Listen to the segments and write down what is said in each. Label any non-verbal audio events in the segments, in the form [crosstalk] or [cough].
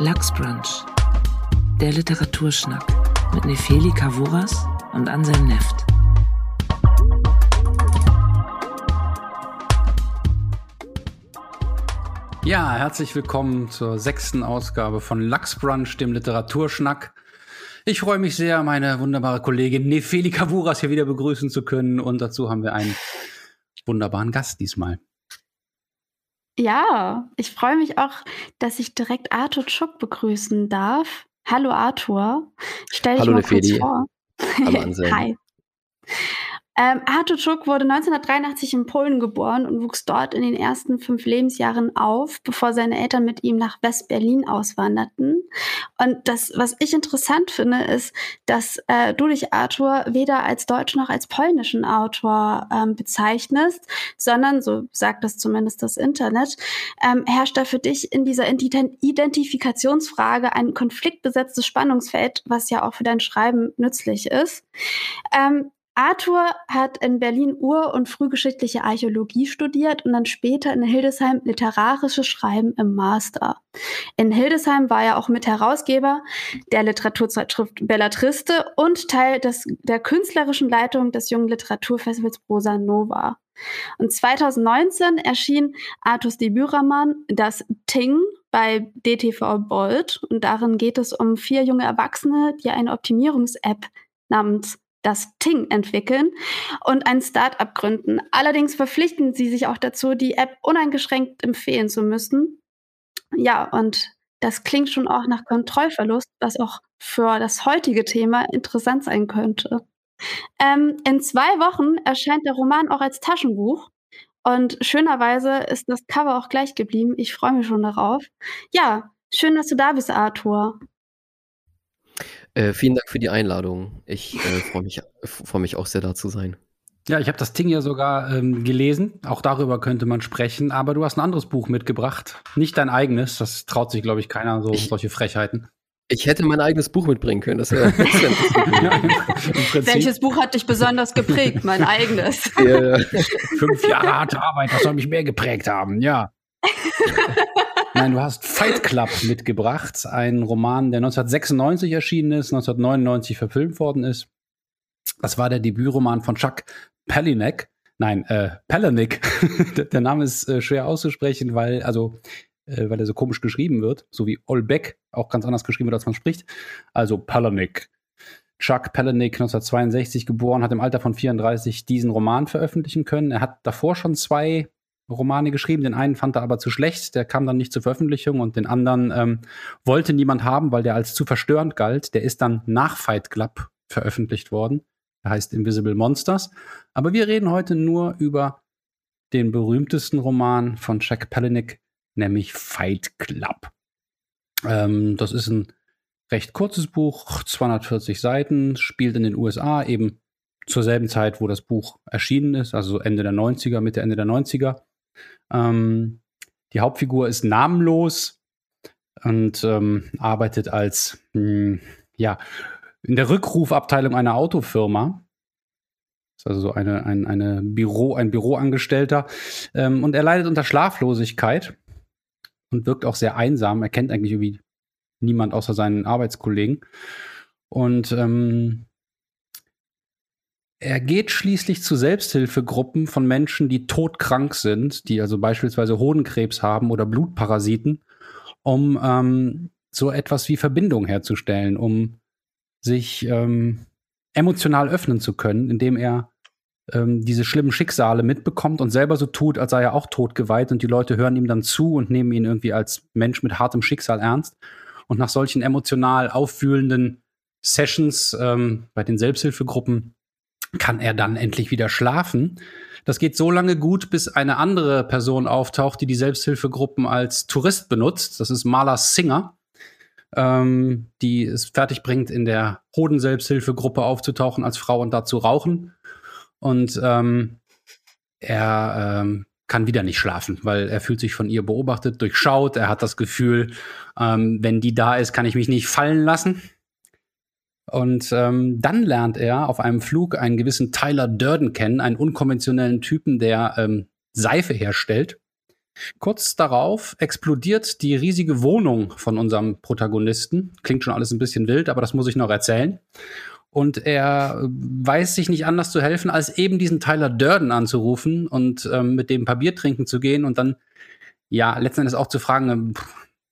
Lachsbrunch, der Literaturschnack mit Nefeli Kavuras und Anselm Neft. Ja, herzlich willkommen zur sechsten Ausgabe von Lachsbrunch, dem Literaturschnack. Ich freue mich sehr, meine wunderbare Kollegin Nefeli Kavuras hier wieder begrüßen zu können. Und dazu haben wir einen wunderbaren Gast diesmal. Ja, ich freue mich auch, dass ich direkt Arthur Schuck begrüßen darf. Hallo Arthur. Stell dich Hallo, mal kurz vor. Hallo [laughs] Anselm. Hi. Ähm, Arthur Czuk wurde 1983 in Polen geboren und wuchs dort in den ersten fünf Lebensjahren auf, bevor seine Eltern mit ihm nach West-Berlin auswanderten. Und das, was ich interessant finde, ist, dass äh, du dich, Arthur, weder als deutschen noch als polnischen Autor ähm, bezeichnest, sondern, so sagt das zumindest das Internet, ähm, herrscht da für dich in dieser Ident- Identifikationsfrage ein konfliktbesetztes Spannungsfeld, was ja auch für dein Schreiben nützlich ist. Ähm, Arthur hat in Berlin Ur- und frühgeschichtliche Archäologie studiert und dann später in Hildesheim literarisches Schreiben im Master. In Hildesheim war er auch Mitherausgeber der Literaturzeitschrift Bellatriste und Teil des, der künstlerischen Leitung des jungen Literaturfestivals Prosa Nova. Und 2019 erschien Arthurs Debütroman Das Ting bei DTV Bold und darin geht es um vier junge Erwachsene, die eine Optimierungs-App namens das Ting entwickeln und ein Start-up gründen. Allerdings verpflichten sie sich auch dazu, die App uneingeschränkt empfehlen zu müssen. Ja, und das klingt schon auch nach Kontrollverlust, was auch für das heutige Thema interessant sein könnte. Ähm, in zwei Wochen erscheint der Roman auch als Taschenbuch. Und schönerweise ist das Cover auch gleich geblieben. Ich freue mich schon darauf. Ja, schön, dass du da bist, Arthur. Äh, vielen Dank für die Einladung. Ich äh, freue mich, freu mich auch sehr, da zu sein. Ja, ich habe das Ding ja sogar ähm, gelesen. Auch darüber könnte man sprechen. Aber du hast ein anderes Buch mitgebracht. Nicht dein eigenes. Das traut sich, glaube ich, keiner, so Ich- solche Frechheiten. Ich hätte mein eigenes Buch mitbringen können. Das wär [laughs] Ja, Welches Buch hat dich besonders geprägt? Mein eigenes. ja, fünf Jahre harte Arbeit, das soll mich mehr geprägt haben, ja. [laughs] Nein, du hast Fight Club mitgebracht, ein Roman, der 1996 erschienen ist, 1999 verfilmt worden ist. Das war der Debütroman von Chuck Palahniuk. Nein, äh, Palahniuk. [laughs] der, Name ist äh, schwer auszusprechen, weil, also, äh, weil er so komisch geschrieben wird, so wie Olbeck auch ganz anders geschrieben wird, als man spricht. Also Palahniuk. Chuck Palahniuk, 1962 geboren, hat im Alter von 34 diesen Roman veröffentlichen können. Er hat davor schon zwei Romane geschrieben. Den einen fand er aber zu schlecht, der kam dann nicht zur Veröffentlichung und den anderen ähm, wollte niemand haben, weil der als zu verstörend galt. Der ist dann nach Fight Club veröffentlicht worden. Er heißt Invisible Monsters. Aber wir reden heute nur über den berühmtesten Roman von Jack Palahniuk, nämlich Fight Club. Ähm, das ist ein recht kurzes Buch, 240 Seiten, spielt in den USA eben zur selben Zeit, wo das Buch erschienen ist, also so Ende der 90er, Mitte, Ende der 90er. Ähm, die Hauptfigur ist namenlos und ähm, arbeitet als, mh, ja, in der Rückrufabteilung einer Autofirma. Ist also so eine, ein, eine Büro, ein Büroangestellter. Ähm, und er leidet unter Schlaflosigkeit und wirkt auch sehr einsam. Er kennt eigentlich irgendwie niemand außer seinen Arbeitskollegen. Und ähm, er geht schließlich zu Selbsthilfegruppen von Menschen, die todkrank sind, die also beispielsweise Hodenkrebs haben oder Blutparasiten, um ähm, so etwas wie Verbindung herzustellen, um sich ähm, emotional öffnen zu können, indem er ähm, diese schlimmen Schicksale mitbekommt und selber so tut, als sei er auch totgeweiht und die Leute hören ihm dann zu und nehmen ihn irgendwie als Mensch mit hartem Schicksal ernst. Und nach solchen emotional auffühlenden Sessions ähm, bei den Selbsthilfegruppen kann er dann endlich wieder schlafen. Das geht so lange gut, bis eine andere Person auftaucht, die die Selbsthilfegruppen als Tourist benutzt. Das ist Marla Singer, ähm, die es fertig bringt, in der Hoden-Selbsthilfegruppe aufzutauchen als Frau und da zu rauchen. Und ähm, er ähm, kann wieder nicht schlafen, weil er fühlt sich von ihr beobachtet, durchschaut. Er hat das Gefühl, ähm, wenn die da ist, kann ich mich nicht fallen lassen. Und ähm, dann lernt er auf einem Flug einen gewissen Tyler Durden kennen, einen unkonventionellen Typen, der ähm, Seife herstellt. Kurz darauf explodiert die riesige Wohnung von unserem Protagonisten. Klingt schon alles ein bisschen wild, aber das muss ich noch erzählen. Und er weiß sich nicht anders zu helfen, als eben diesen Tyler Durden anzurufen und ähm, mit dem Papier trinken zu gehen und dann, ja, letzten Endes auch zu fragen, ähm,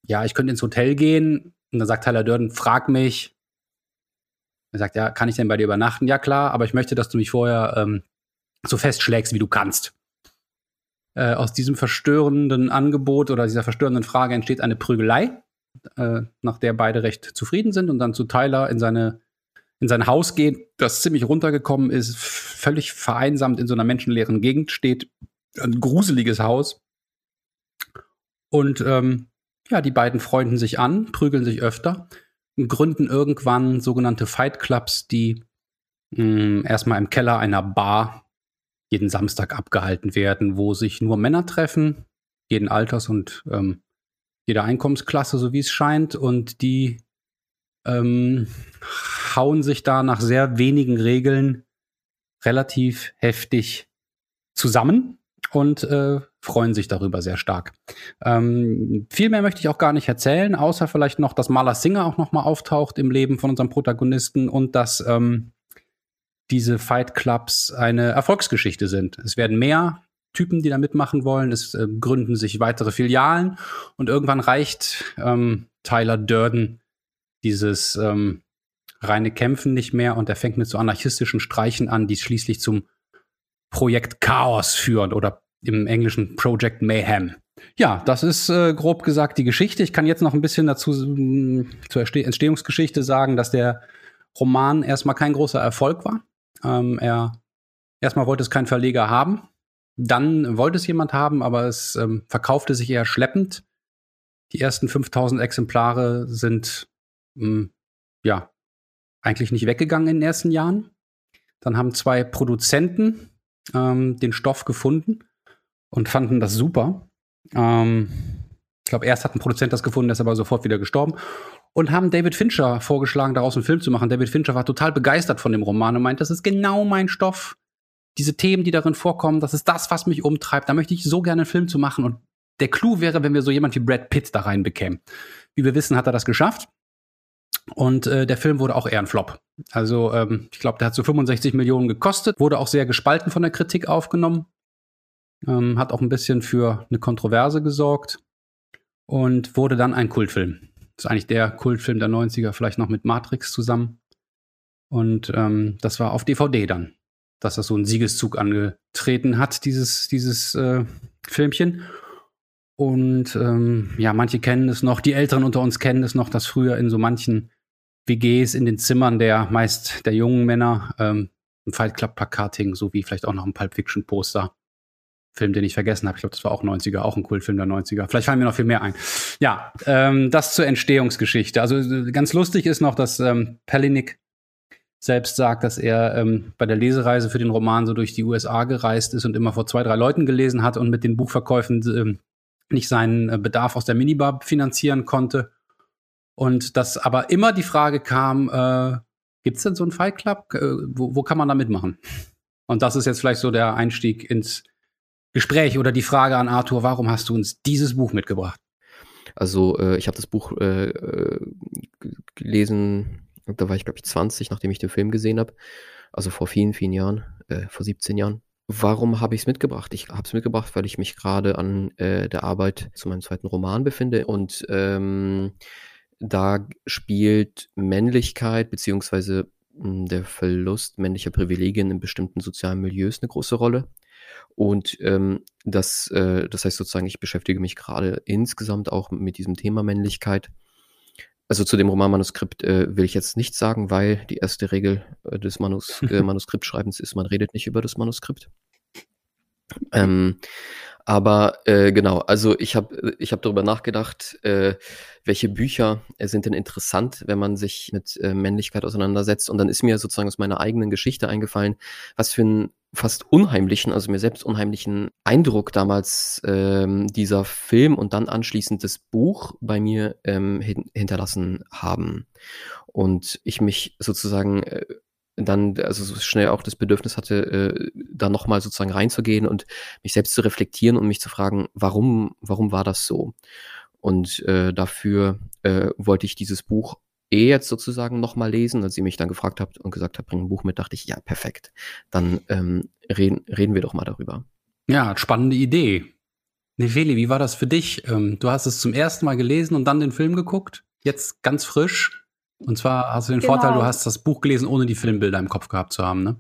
ja, ich könnte ins Hotel gehen. Und dann sagt Tyler Durden, frag mich. Er sagt, ja, kann ich denn bei dir übernachten? Ja, klar, aber ich möchte, dass du mich vorher ähm, so festschlägst, wie du kannst. Äh, aus diesem verstörenden Angebot oder dieser verstörenden Frage entsteht eine Prügelei, äh, nach der beide recht zufrieden sind und dann zu Tyler in seine in sein Haus geht, das ziemlich runtergekommen ist, völlig vereinsamt in so einer menschenleeren Gegend steht, ein gruseliges Haus. Und ähm, ja, die beiden freunden sich an, prügeln sich öfter gründen irgendwann sogenannte Fight Clubs, die mh, hm, erstmal im Keller einer Bar jeden Samstag abgehalten werden, wo sich nur Männer treffen, jeden Alters und ähm, jeder Einkommensklasse, so wie es scheint, und die ähm, hauen sich da nach sehr wenigen Regeln relativ heftig zusammen und äh, freuen sich darüber sehr stark. Ähm, viel mehr möchte ich auch gar nicht erzählen, außer vielleicht noch, dass Marla Singer auch noch mal auftaucht im Leben von unserem Protagonisten und dass ähm, diese Fight Clubs eine Erfolgsgeschichte sind. Es werden mehr Typen, die da mitmachen wollen. Es äh, gründen sich weitere Filialen und irgendwann reicht ähm, Tyler Durden dieses ähm, reine Kämpfen nicht mehr und er fängt mit so anarchistischen Streichen an, die schließlich zum Projekt Chaos führen oder im Englischen Project Mayhem. Ja, das ist äh, grob gesagt die Geschichte. Ich kann jetzt noch ein bisschen dazu äh, zur Entstehungsgeschichte sagen, dass der Roman erstmal kein großer Erfolg war. Ähm, er erstmal wollte es kein Verleger haben, dann wollte es jemand haben, aber es ähm, verkaufte sich eher schleppend. Die ersten 5000 Exemplare sind mh, hm, ja eigentlich nicht weggegangen in den ersten Jahren. Dann haben zwei Produzenten ähm, den Stoff gefunden und fanden das super. Ähm, ich glaube, erst hat ein Produzent das gefunden, der ist aber sofort wieder gestorben. Und haben David Fincher vorgeschlagen, daraus einen Film zu machen. David Fincher war total begeistert von dem Roman und meint, das ist genau mein Stoff. Diese Themen, die darin vorkommen, das ist das, was mich umtreibt. Da möchte ich so gerne einen Film zu machen. Und der Clou wäre, wenn wir so jemand wie Brad Pitt da rein bekämen. Wie wir wissen, hat er das geschafft. Und äh, der Film wurde auch eher ein Flop. Also ähm, ich glaube, der hat so 65 Millionen gekostet, wurde auch sehr gespalten von der Kritik aufgenommen, ähm, hat auch ein bisschen für eine Kontroverse gesorgt und wurde dann ein Kultfilm. Das ist eigentlich der Kultfilm der 90er, vielleicht noch mit Matrix zusammen. Und ähm, das war auf DVD dann, dass das so einen Siegeszug angetreten hat, dieses, dieses äh, Filmchen. Und ähm, ja, manche kennen es noch, die Älteren unter uns kennen es noch, dass früher in so manchen WGs in den Zimmern der meist der jungen Männer ähm, ein Fight Club Plakat hing, so wie vielleicht auch noch ein Pulp Fiction Poster. Film, den ich vergessen habe. Ich glaube, das war auch 90er, auch ein Kultfilm der 90er. Vielleicht fallen mir noch viel mehr ein. Ja, ähm, das zur Entstehungsgeschichte. Also ganz lustig ist noch, dass ähm, Pellinik selbst sagt, dass er ähm, bei der Lesereise für den Roman so durch die USA gereist ist und immer vor zwei, drei Leuten gelesen hat und mit den Buchverkäufen ähm, nicht seinen äh, Bedarf aus der Minibar finanzieren konnte und dass aber immer die Frage kam, äh, gibt es denn so einen Fight Club? Äh, wo, wo kann man da mitmachen? Und das ist jetzt vielleicht so der Einstieg ins Gespräch oder die Frage an Arthur, warum hast du uns dieses Buch mitgebracht? Also äh, ich habe das Buch äh, äh gelesen, da war ich glaube ich 20, nachdem ich den Film gesehen habe. Also vor vielen, vielen Jahren, äh, vor 17 Jahren. Warum habe ich es mitgebracht? Ich habe es mitgebracht, weil ich mich gerade an äh, der Arbeit zu meinem zweiten Roman befinde und ähm, da spielt Männlichkeit beziehungsweise hm, der Verlust männlicher Privilegien in bestimmten sozialen Milieus eine große Rolle. Und ähm, das, äh, das heißt sozusagen, ich beschäftige mich gerade insgesamt auch mit diesem Thema Männlichkeit. Also zu dem Romanmanuskript äh, will ich jetzt nichts sagen, weil die erste Regel äh, des Manus äh, [laughs] Manuskriptschreibens ist, man redet nicht über das Manuskript. Ähm, aber äh, genau, also ich habe ich hab darüber nachgedacht, äh, welche Bücher äh, sind denn interessant, wenn man sich mit äh, Männlichkeit auseinandersetzt. Und dann ist mir sozusagen aus meiner eigenen Geschichte eingefallen, was für einen fast unheimlichen, also mir selbst unheimlichen Eindruck damals ähm, dieser Film und dann anschließend das Buch bei mir ähm, hin hinterlassen haben. Und ich mich sozusagen äh, dann also so schnell auch das Bedürfnis hatte, äh, da nochmal sozusagen reinzugehen und mich selbst zu reflektieren und mich zu fragen, warum, warum war das so? Und äh, dafür äh, wollte ich dieses Buch eh jetzt sozusagen nochmal lesen. Als ihr mich dann gefragt habt und gesagt habt, bring ein Buch mit, dachte ich, ja, perfekt. Dann ähm, reden, reden wir doch mal darüber. Ja, spannende Idee. Nefeli, wie war das für dich? Ähm, du hast es zum ersten Mal gelesen und dann den Film geguckt. Jetzt ganz frisch. Und zwar hast du den genau. Vorteil, du hast das Buch gelesen, ohne die Filmbilder im Kopf gehabt zu haben, ne?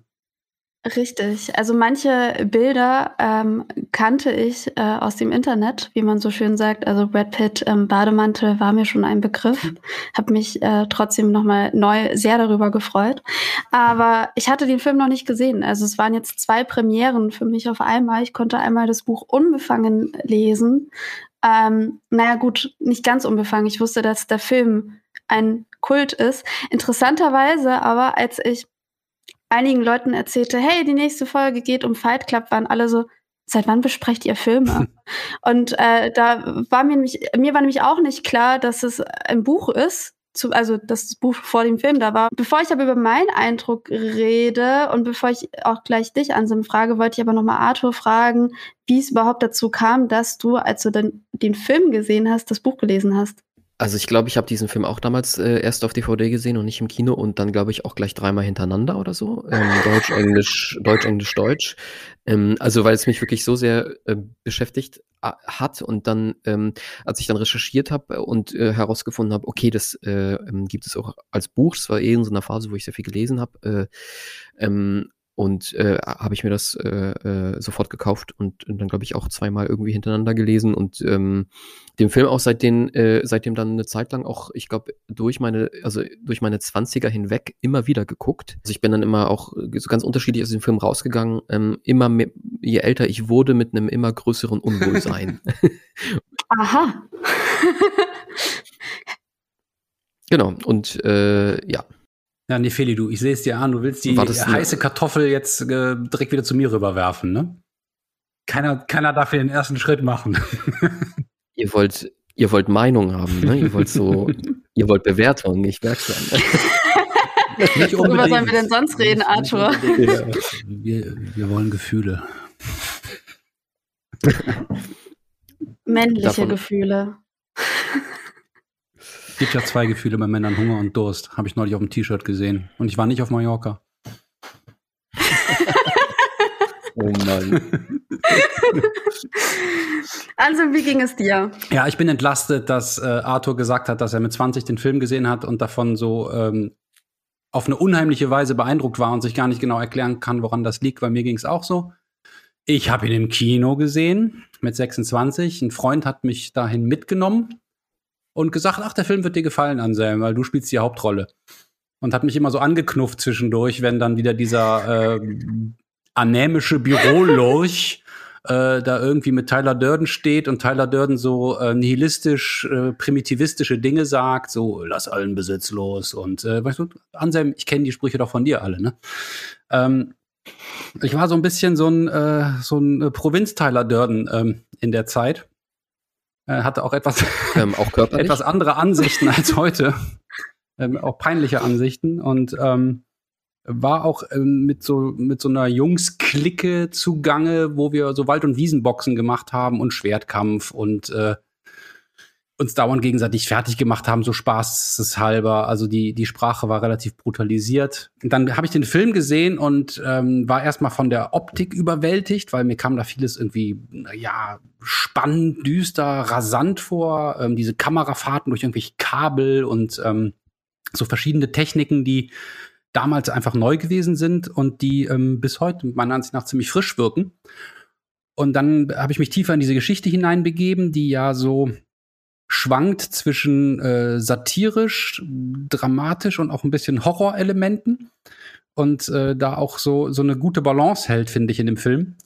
Richtig. Also manche Bilder ähm, kannte ich äh, aus dem Internet, wie man so schön sagt. Also Brad Pitt ähm, Bademantel war mir schon ein Begriff. [laughs] Habe mich äh, trotzdem nochmal neu sehr darüber gefreut. Aber ich hatte den Film noch nicht gesehen. Also es waren jetzt zwei Premieren für mich auf einmal. Ich konnte einmal das Buch unbefangen lesen. Ähm, naja gut, nicht ganz unbefangen. Ich wusste, dass der Film ein Kult ist. Interessanterweise aber, als ich einigen Leuten erzählte, hey, die nächste Folge geht um Fight Club, waren alle so, seit wann besprecht ihr Filme? [laughs] und äh, da war mir nämlich, mir war nämlich auch nicht klar, dass es ein Buch ist, zu, also das Buch vor dem Film da war. Bevor ich aber über meinen Eindruck rede und bevor ich auch gleich dich, Anselm, frage, wollte ich aber nochmal Arthur fragen, wie es überhaupt dazu kam, dass du, als du den, den Film gesehen hast, das Buch gelesen hast. Also ich glaube, ich habe diesen Film auch damals äh, erst auf DVD gesehen und nicht im Kino und dann glaube ich auch gleich dreimal hintereinander oder so. Ähm, Deutsch, Englisch, Deutsch, Englisch, Deutsch. Ähm, also weil es mich wirklich so sehr äh, beschäftigt äh, hat und dann, ähm, als ich dann recherchiert habe und äh, herausgefunden habe, okay, das äh, ähm, gibt es auch als Buch. Das war eh in so einer Phase, wo ich sehr viel gelesen habe. Äh, ähm, und äh, habe ich mir das äh, äh, sofort gekauft und, und dann, glaube ich, auch zweimal irgendwie hintereinander gelesen und ähm, den Film auch seitdem, äh, seitdem dann eine Zeit lang auch, ich glaube, durch meine, also durch meine Zwanziger hinweg immer wieder geguckt. Also ich bin dann immer auch so ganz unterschiedlich aus dem Film rausgegangen, ähm, immer mehr, je älter ich wurde, mit einem immer größeren Unwohlsein. [laughs] Aha. genau, und äh, ja, ja, nee, Feli, du, ich sehe es dir an, du willst die heiße Kartoffel jetzt äh, direkt wieder zu mir rüberwerfen, ne? Keiner, keiner darf hier den ersten Schritt machen. [laughs] ihr wollt, ihr wollt Meinung haben, ne? Ihr wollt so, [laughs] ihr wollt Bewertung, ich merk's dann. Nicht [laughs] Worüber sollen wir denn sonst reden, Arthur? Ja. Wir, wir wollen Gefühle. Männliche Davon. Gefühle gibt ja zwei Gefühle bei Männern, Hunger und Durst. Habe ich neulich auf dem T-Shirt gesehen. Und ich war nicht auf Mallorca. [laughs] oh Mann. [laughs] also, wie ging es dir? Ja, ich bin entlastet, dass äh, Arthur gesagt hat, dass er mit 20 den Film gesehen hat und davon so ähm, auf eine unheimliche Weise beeindruckt war und sich gar nicht genau erklären kann, woran das liegt, weil mir ging es auch so. Ich habe ihn im Kino gesehen mit 26. Ein Freund hat mich dahin mitgenommen und gesagt, ach, der Film wird dir gefallen, Anselm, weil du spielst die Hauptrolle. Und hat mich immer so angeknufft zwischendurch, wenn dann wieder dieser äh, anämische Bürolurch äh, da irgendwie mit Tyler Durden steht und Tyler Durden so äh, nihilistisch, äh, primitivistische Dinge sagt, so lass allen Besitz los und äh, weißt du, Anselm, ich kenne die Sprüche doch von dir alle, ne? Ähm, ich war so ein bisschen so ein äh, so ein äh, Provinz-Tyler Durden ähm, in der Zeit äh, hatte auch etwas, [laughs] ähm, auch etwas andere Ansichten als heute. Ähm, auch peinliche Ansichten und ähm, war auch ähm, mit so mit so einer Jungs-Clique zugange, wo wir so Wald- und Wiesenboxen gemacht haben und Schwertkampf und äh, uns dauernd gegenseitig fertig gemacht haben, so spaßeshalber. Also die, die Sprache war relativ brutalisiert. Und dann habe ich den Film gesehen und ähm, war erstmal von der Optik überwältigt, weil mir kam da vieles irgendwie, ja, spannend, düster, rasant vor. Ähm, diese Kamerafahrten durch irgendwelche Kabel und ähm, so verschiedene Techniken, die damals einfach neu gewesen sind und die ähm, bis heute meiner Ansicht nach ziemlich frisch wirken. Und dann habe ich mich tiefer in diese Geschichte hineinbegeben, die ja so schwankt zwischen äh, satirisch, dramatisch und auch ein bisschen Horrorelementen und äh, da auch so so eine gute Balance hält, finde ich in dem Film.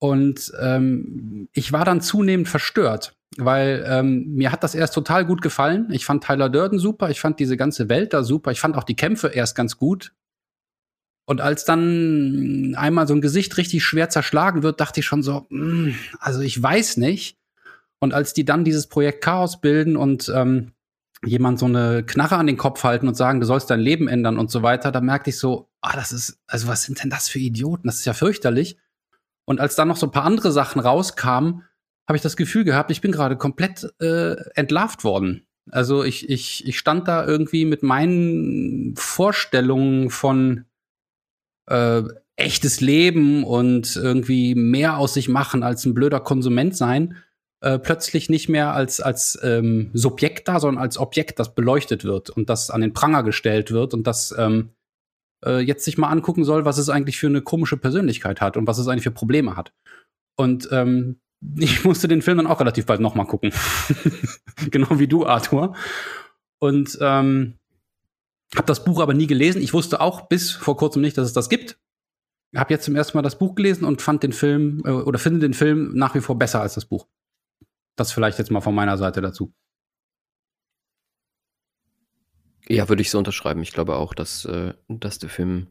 Und ähm, ich war dann zunehmend verstört, weil ähm, mir hat das erst total gut gefallen. Ich fand Tyler Durden super, ich fand diese ganze Welt da super, ich fand auch die Kämpfe erst ganz gut. Und als dann einmal so ein Gesicht richtig schwer zerschlagen wird, dachte ich schon so, mh, hm, also ich weiß nicht. Und als die dann dieses Projekt Chaos bilden und ähm, jemand so eine Knarre an den Kopf halten und sagen, du sollst dein Leben ändern und so weiter, da merkte ich so, ah, das ist, also was sind denn das für Idioten? Das ist ja fürchterlich. Und als dann noch so ein paar andere Sachen rauskamen, habe ich das Gefühl gehabt, ich bin gerade komplett äh, entlarvt worden. Also ich, ich, ich stand da irgendwie mit meinen Vorstellungen von äh, echtes Leben und irgendwie mehr aus sich machen als ein blöder Konsument sein, äh, plötzlich nicht mehr als, als ähm, Subjekt da, sondern als Objekt, das beleuchtet wird und das an den Pranger gestellt wird und das ähm, äh, jetzt sich mal angucken soll, was es eigentlich für eine komische Persönlichkeit hat und was es eigentlich für Probleme hat. Und ähm, [laughs] ich musste den Film dann auch relativ bald nochmal gucken. [laughs] genau wie du, Arthur. Und ähm, habe das Buch aber nie gelesen. Ich wusste auch bis vor kurzem nicht, dass es das gibt. Habe jetzt zum ersten Mal das Buch gelesen und fand den Film äh, oder finde den Film nach wie vor besser als das Buch. Das vielleicht jetzt mal von meiner Seite dazu. Ja, würde ich so unterschreiben. Ich glaube auch, dass, äh, dass der Film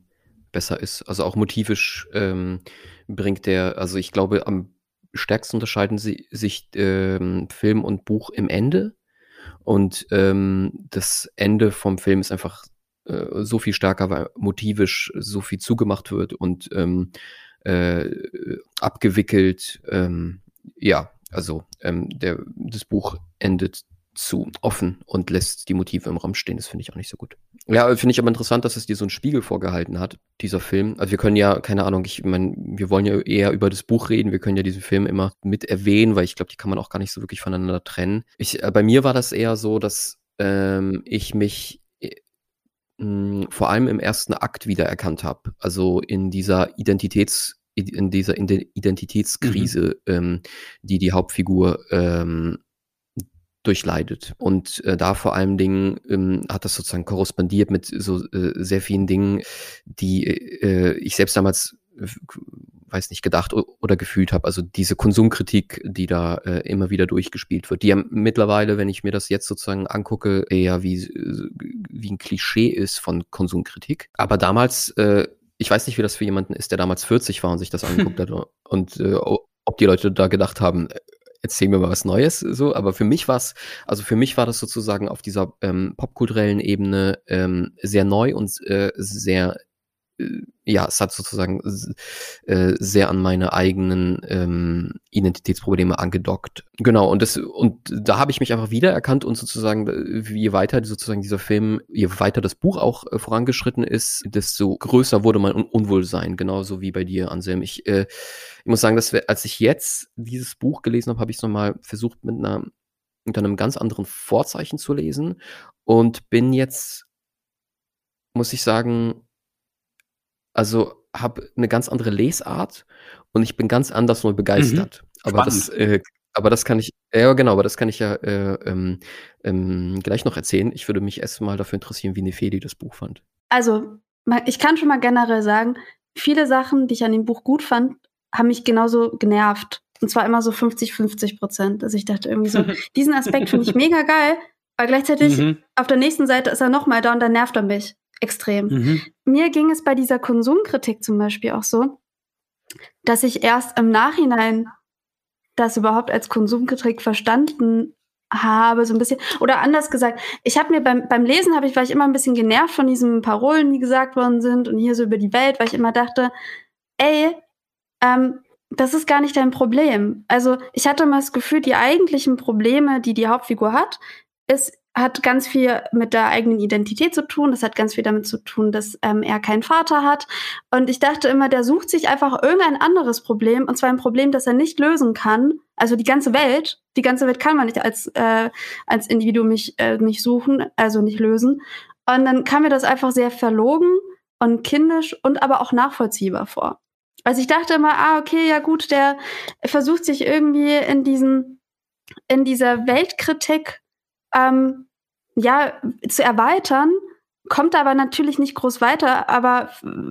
besser ist. Also auch motivisch ähm, bringt der, also ich glaube, am stärksten unterscheiden sie, sich ähm, Film und Buch im Ende. Und ähm, das Ende vom Film ist einfach äh, so viel stärker, weil motivisch so viel zugemacht wird und ähm, äh, abgewickelt. Ähm, ja, also ähm, der, das Buch endet zu offen und lässt die Motive im Raum stehen. Das finde ich auch nicht so gut. Ja, finde ich aber interessant, dass es dir so einen Spiegel vorgehalten hat, dieser Film. Also wir können ja, keine Ahnung, ich meine, wir wollen ja eher über das Buch reden. Wir können ja diesen Film immer mit erwähnen, weil ich glaube, die kann man auch gar nicht so wirklich voneinander trennen. Ich, äh, bei mir war das eher so, dass ähm, ich mich äh, vor allem im ersten Akt wiedererkannt habe. Also in dieser Identitäts- in dieser Identitätskrise, mhm. ähm, die die Hauptfigur ähm, durchleidet. Und äh, da vor allen Dingen ähm, hat das sozusagen korrespondiert mit so äh, sehr vielen Dingen, die äh, ich selbst damals weiß nicht, gedacht oder gefühlt habe. Also diese Konsumkritik, die da äh, immer wieder durchgespielt wird, die ja mittlerweile, wenn ich mir das jetzt sozusagen angucke, eher wie, wie ein Klischee ist von Konsumkritik. Aber damals, äh, ich weiß nicht, wie das für jemanden ist, der damals 40 war und sich das angeguckt hat [laughs] und äh, ob die Leute da gedacht haben, erzähl mir mal was Neues, so, aber für mich war es, also für mich war das sozusagen auf dieser ähm, popkulturellen Ebene ähm, sehr neu und äh, sehr äh, ja, es hat sozusagen äh, sehr an meine eigenen ähm, Identitätsprobleme angedockt. Genau, und das, und da habe ich mich einfach wiedererkannt und sozusagen, äh, je weiter sozusagen dieser Film, je weiter das Buch auch äh, vorangeschritten ist, desto größer wurde mein Un Unwohlsein, genauso wie bei dir, Anselm. Ich, äh, ich muss sagen, dass wir, als ich jetzt dieses Buch gelesen habe, habe ich es nochmal versucht, mit einer mit einem ganz anderen Vorzeichen zu lesen und bin jetzt, muss ich sagen, also habe eine ganz andere Lesart und ich bin ganz anders neu begeistert. Mhm. Aber das, äh, aber das kann ich, ja genau, aber das kann ich ja äh, ähm, ähm, gleich noch erzählen. Ich würde mich erst mal dafür interessieren, wie Nefeli das Buch fand. Also, ich kann schon mal generell sagen, viele Sachen, die ich an dem Buch gut fand, haben mich genauso genervt. Und zwar immer so 50, 50 Prozent. Also ich dachte irgendwie so, [laughs] diesen Aspekt finde ich mega geil, aber gleichzeitig mhm. auf der nächsten Seite ist er nochmal da und dann nervt er mich extrem. Mhm. Mir ging es bei dieser Konsumkritik zum Beispiel auch so, dass ich erst im Nachhinein das überhaupt als Konsumkritik verstanden habe, so ein bisschen. Oder anders gesagt, ich habe mir beim, beim Lesen habe ich, war ich immer ein bisschen genervt von diesen Parolen, die gesagt worden sind und hier so über die Welt, weil ich immer dachte, ey, ähm, das ist gar nicht dein Problem. Also ich hatte immer das Gefühl, die eigentlichen Probleme, die die Hauptfigur hat, ist hat ganz viel mit der eigenen Identität zu tun. Das hat ganz viel damit zu tun, dass ähm, er keinen Vater hat. Und ich dachte immer, der sucht sich einfach irgendein anderes Problem, und zwar ein Problem, das er nicht lösen kann. Also die ganze Welt, die ganze Welt kann man nicht als, äh, als Individuum nicht, äh, nicht suchen, also nicht lösen. Und dann kam mir das einfach sehr verlogen und kindisch und aber auch nachvollziehbar vor. Also ich dachte immer, ah, okay, ja gut, der versucht sich irgendwie in diesen, in dieser Weltkritik ähm, ja, zu erweitern, kommt aber natürlich nicht groß weiter, aber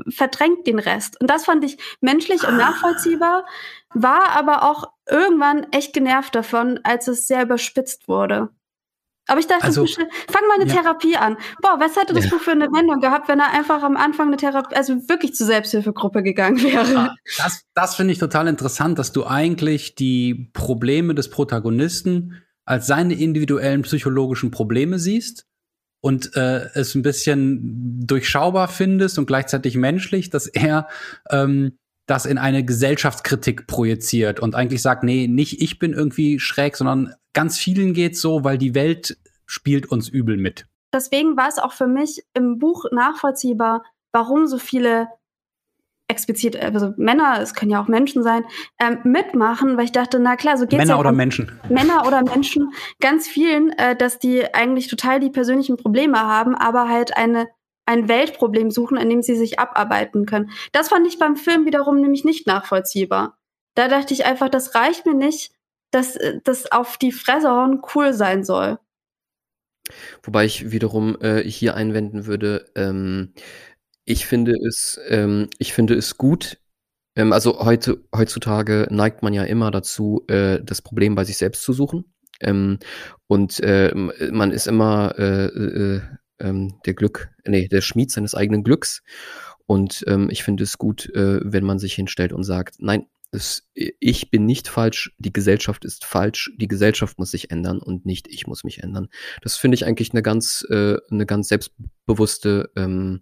verdrängt den Rest. Und das fand ich menschlich und nachvollziehbar, war aber auch irgendwann echt genervt davon, als es sehr überspitzt wurde. Aber ich dachte, also, fang mal eine ja. Therapie an. Boah, was hätte das ja. Buch für eine Wendung gehabt, wenn er einfach am Anfang eine Therapie, also wirklich zur Selbsthilfegruppe gegangen wäre? Ja, das das finde ich total interessant, dass du eigentlich die Probleme des Protagonisten als seine individuellen psychologischen Probleme siehst und äh, es ein bisschen durchschaubar findest und gleichzeitig menschlich, dass er ähm, das in eine Gesellschaftskritik projiziert und eigentlich sagt, nee, nicht ich bin irgendwie schräg, sondern ganz vielen geht's so, weil die Welt spielt uns übel mit. Deswegen war es auch für mich im Buch nachvollziehbar, warum so viele explizit, also Männer, es können ja auch Menschen sein, ähm, mitmachen, weil ich dachte, na klar, so geht's Männer ja oder Menschen. Männer oder Menschen, ganz vielen, äh, dass die eigentlich total die persönlichen Probleme haben, aber halt eine ein Weltproblem suchen, an dem sie sich abarbeiten können. Das fand ich beim Film wiederum nämlich nicht nachvollziehbar. Da dachte ich einfach, das reicht mir nicht, dass äh, das auf die Fresse hauen cool sein soll. Wobei ich wiederum äh, hier einwenden würde, ähm, ich finde es, ähm, ich finde es gut. Ähm, also heute, heutzutage neigt man ja immer dazu, äh, das Problem bei sich selbst zu suchen. Ähm, und äh, man ist immer äh, äh, ähm, der Glück, nee, der Schmied seines eigenen Glücks. Und ähm, ich finde es gut, äh, wenn man sich hinstellt und sagt, nein, das, ich bin nicht falsch, die Gesellschaft ist falsch, die Gesellschaft muss sich ändern und nicht ich muss mich ändern. Das finde ich eigentlich eine ganz, äh, eine ganz selbstbewusste ähm,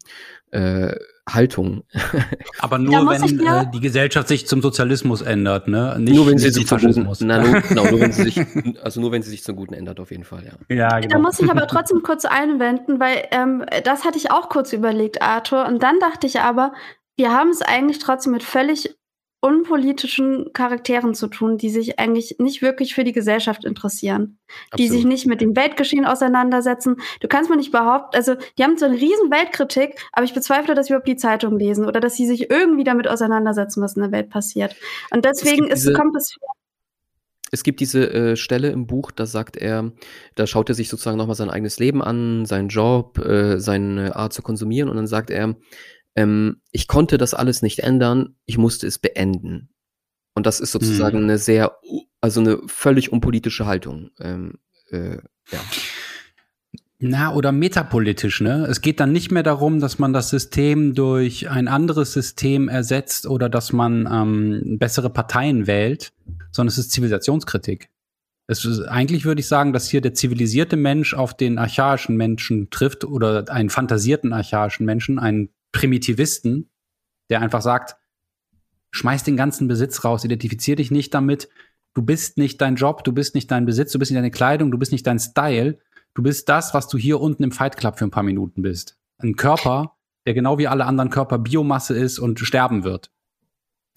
äh, Haltung. [laughs] Aber nur wenn ja äh, die Gesellschaft sich zum Sozialismus ändert, ne? Nicht, nur wenn sie sich zum Faschismus. Na, nur, [laughs] genau, nur wenn sie sich, also nur wenn sie sich zum Guten ändert, auf jeden Fall, ja. Ja, genau. Da muss ich aber [laughs] trotzdem kurz einwenden, weil ähm, das hatte ich auch kurz überlegt, Arthur. Und dann dachte ich aber, wir haben es eigentlich trotzdem mit völlig unpolitischen Charakteren zu tun, die sich eigentlich nicht wirklich für die Gesellschaft interessieren, Absolut. die sich nicht mit dem Weltgeschehen auseinandersetzen. Du kannst mir nicht behaupten, also die haben so eine riesen Weltkritik, aber ich bezweifle, dass sie überhaupt die Zeitung lesen oder dass sie sich irgendwie damit auseinandersetzen, was in der Welt passiert. Und deswegen ist, kommt es es gibt diese äh, Stelle im Buch, da sagt er, da schaut er sich sozusagen nochmal sein eigenes Leben an, seinen Job, äh, seine Art zu konsumieren und dann sagt er, ähm, ich konnte das alles nicht ändern, ich musste es beenden. Und das ist sozusagen hm. eine sehr, also eine völlig unpolitische Haltung. Ähm, äh, ja. Na, oder metapolitisch, ne? Es geht dann nicht mehr darum, dass man das System durch ein anderes System ersetzt oder dass man ähm, bessere Parteien wählt, sondern es ist Zivilisationskritik. Es ist, eigentlich würde ich sagen, dass hier der zivilisierte Mensch auf den archaischen Menschen trifft oder einen fantasierten archaischen Menschen, einen Primitivisten, der einfach sagt, schmeiß den ganzen Besitz raus, identifizier dich nicht damit, du bist nicht dein Job, du bist nicht dein Besitz, du bist nicht deine Kleidung, du bist nicht dein Style, du bist das, was du hier unten im Fight Club für ein paar Minuten bist. Ein Körper, der genau wie alle anderen Körper Biomasse ist und sterben wird.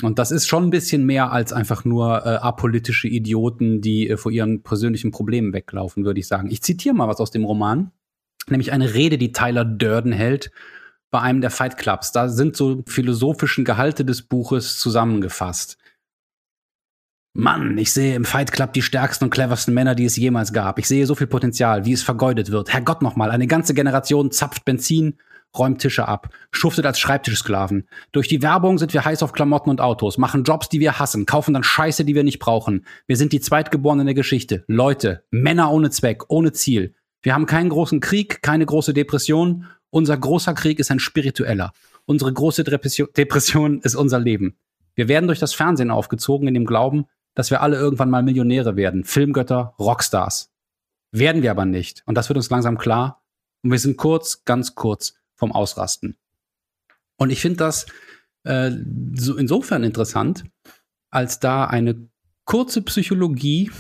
Und das ist schon ein bisschen mehr als einfach nur äh, apolitische Idioten, die äh, vor ihren persönlichen Problemen weglaufen, würde ich sagen. Ich zitiere mal was aus dem Roman, nämlich eine Rede, die Tyler Durden hält bei einem der Fight Clubs. Da sind so philosophischen Gehalte des Buches zusammengefasst. Mann, ich sehe im Fight Club die stärksten und cleversten Männer, die es jemals gab. Ich sehe so viel Potenzial, wie es vergeudet wird. Herrgott nochmal, eine ganze Generation zapft Benzin, räumt Tische ab, schuftet als Schreibtischsklaven. Durch die Werbung sind wir heiß auf Klamotten und Autos, machen Jobs, die wir hassen, kaufen dann Scheiße, die wir nicht brauchen. Wir sind die Zweitgeborenen der Geschichte. Leute, Männer ohne Zweck, ohne Ziel. Wir haben keinen großen Krieg, keine große Depression unser großer Krieg ist ein spiritueller. Unsere große Depression ist unser Leben. Wir werden durch das Fernsehen aufgezogen in dem Glauben, dass wir alle irgendwann mal Millionäre werden. Filmgötter, Rockstars. Werden wir aber nicht. Und das wird uns langsam klar. Und wir sind kurz, ganz kurz vom Ausrasten. Und ich finde das äh, so insofern interessant, als da eine kurze Psychologie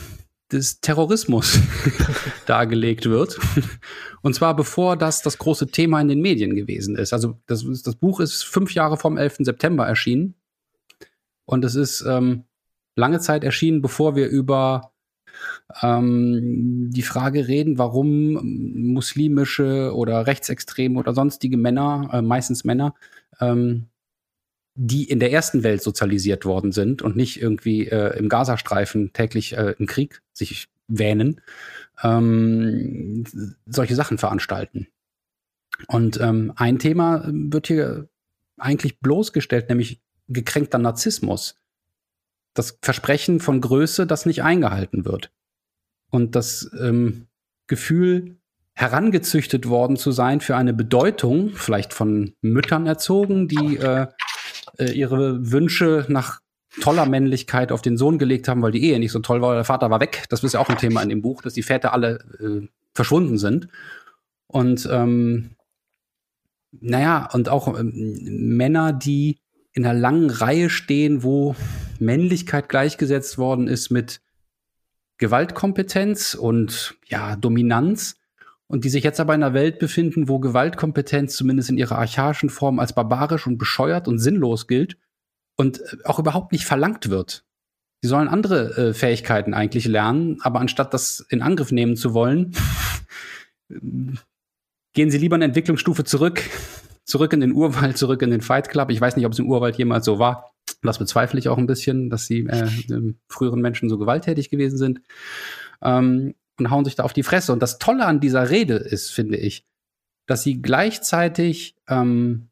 des Terrorismus [laughs] dargelegt wird. Und zwar bevor das das große Thema in den Medien gewesen ist. Also das, das Buch ist fünf Jahre vom 11. September erschienen. Und es ist ähm, lange Zeit erschienen, bevor wir über ähm, die Frage reden, warum muslimische oder rechtsextreme oder sonstige Männer, äh, meistens Männer, ähm, die in der ersten Welt sozialisiert worden sind und nicht irgendwie äh, im Gazastreifen täglich äh, im Krieg sich wähnen, ähm, solche Sachen veranstalten. Und ähm, ein Thema wird hier eigentlich bloßgestellt, nämlich gekränkter Narzissmus. Das Versprechen von Größe, das nicht eingehalten wird. Und das ähm, Gefühl, herangezüchtet worden zu sein für eine Bedeutung, vielleicht von Müttern erzogen, die äh, äh, ihre Wünsche nach toller Männlichkeit auf den Sohn gelegt haben, weil die Ehe nicht so toll war. Der Vater war weg. Das ist ja auch ein Thema in dem Buch, dass die Väter alle äh, verschwunden sind. Und ähm, naja, und auch ähm, Männer, die in einer langen Reihe stehen, wo Männlichkeit gleichgesetzt worden ist mit Gewaltkompetenz und ja, Dominanz und die sich jetzt aber in einer Welt befinden, wo Gewaltkompetenz zumindest in ihrer archaischen Form als barbarisch und bescheuert und sinnlos gilt und äh, auch überhaupt nicht verlangt wird. Sie sollen andere äh, Fähigkeiten eigentlich lernen, aber anstatt das in Angriff nehmen zu wollen, [laughs] gehen sie lieber eine Entwicklungsstufe zurück, zurück in den Urwald, zurück in den Fight Club. Ich weiß nicht, ob es im Urwald jemals so war. Das bezweifle ich auch ein bisschen, dass die äh, früheren Menschen so gewalttätig gewesen sind. Ähm, und hauen sich da auf die Fresse. Und das Tolle an dieser Rede ist, finde ich, dass sie gleichzeitig ähm,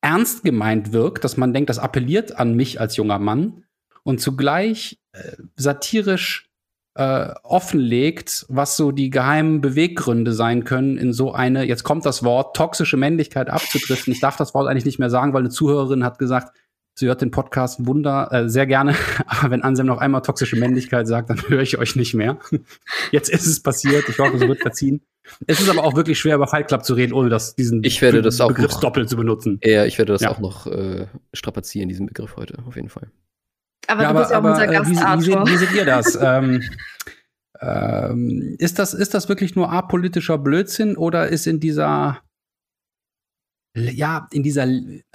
ernst gemeint wirkt, dass man denkt, das appelliert an mich als junger Mann und zugleich äh, satirisch äh, offenlegt, was so die geheimen Beweggründe sein können, in so eine, jetzt kommt das Wort, toxische Männlichkeit abzudriften. Ich darf das Wort eigentlich nicht mehr sagen, weil eine Zuhörerin hat gesagt, sie hört den Podcast Wunder äh, sehr gerne, [laughs] aber wenn Ansem noch einmal toxische Männlichkeit sagt, dann [laughs] höre ich euch nicht mehr. [laughs] Jetzt ist es passiert, ich hoffe, es wird verziehen. Es ist aber auch wirklich schwer, über Fight Club zu reden, ohne dass diesen ich werde das Begriff auch noch, doppelt zu benutzen. Ja, ich werde das ja. auch noch äh, strapazieren, diesen Begriff heute, auf jeden Fall. Aber ja, du bist ja auch unser Gast, äh, wie, wie, seht, wie seht ihr das? ähm, ähm, ist das? Ist das wirklich nur apolitischer Blödsinn oder ist in dieser ja, in dieser